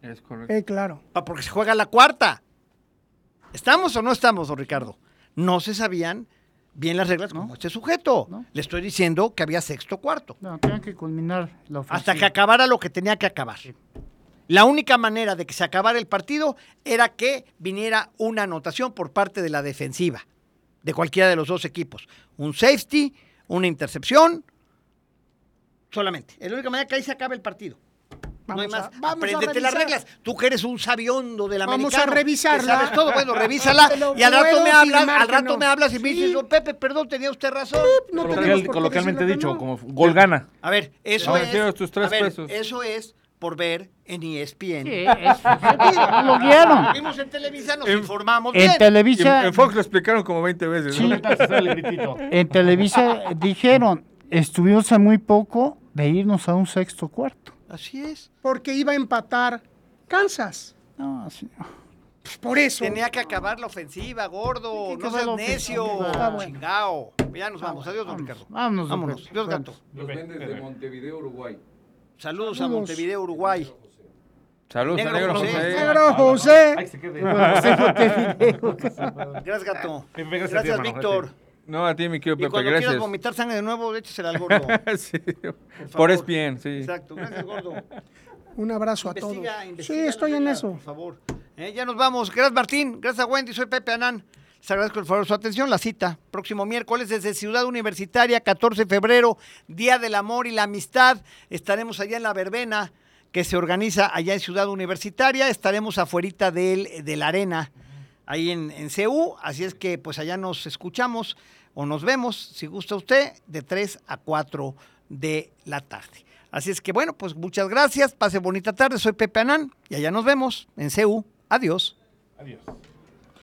Es correcto. Eh, claro. pa- Porque se juega la cuarta. ¿Estamos o no estamos, don Ricardo? No se sabían bien las reglas como este sujeto. No. Le estoy diciendo que había sexto cuarto. No, tenían que culminar la ofensiva. hasta que acabara lo que tenía que acabar. La única manera de que se acabara el partido era que viniera una anotación por parte de la defensiva de cualquiera de los dos equipos. Un safety, una intercepción, solamente. Es la única manera que ahí se acabe el partido. No hay Vamos más. a- vamos a las reglas. Tú que eres un sabiondo del Vamos americano. a revisarla. sabes todo. Bueno, revísala. Y al rato me hablas, al rato no. me hablas y me Sí. dices, "Oh, Pepe, perdón, tenía usted razón. No Coloquial- coloquialmente dicho, no. como gol gana. A ver, eso No, es. quiero tus tres a ver, pesos. Eso es por ver en ESPN. Sí, lo guiaron. Vimos en Televisa, nos En- informamos En bien. Televisa, en Fox lo explicaron como 20 veces. Sí. en Televisa dijeron, estuvimos a muy poco de irnos a un sexto cuarto. Así es. Porque iba a empatar Kansas. No, así- Pues por eso. Tenía que acabar la ofensiva, gordo. No seas necio. Ah, bueno. Chingao. Ya nos vamos. Adiós, don Vámonos, Ricardo. vámonos, Vámonos. Dios gato. Los vendes de Montevideo, Uruguay. Saludos a. Montevideo, Uruguay. Saludos, Negro negro José. José. Negro José. Ay, se quede. Gracias, gato. Gracias a Víctor. No, a ti, mi querido Y Pepe, cuando quieras gracias. vomitar sangre de nuevo, échesela al gordo. Sí, Por. ESPN, sí. Exacto. Gracias, gordo. Un abrazo a todos. Investiga, Sí, estoy en eso. Por favor. Eh, ya nos vamos. Gracias, Martín. Gracias a Wendy. Soy Pepe Anán. Les agradezco el favor de su atención. La cita, próximo miércoles desde Ciudad Universitaria, 14 de febrero, Día del Amor y la Amistad. Estaremos allá en la verbena que se organiza allá en Ciudad Universitaria. Estaremos afuerita del, de la arena, ahí en, en CU. Así es que pues allá nos escuchamos o nos vemos, si gusta usted, de 3 a 4 de la tarde. Así es que bueno, pues muchas gracias. Pase bonita tarde. Soy Pepe Anán y allá nos vemos en CU. Adiós. Adiós.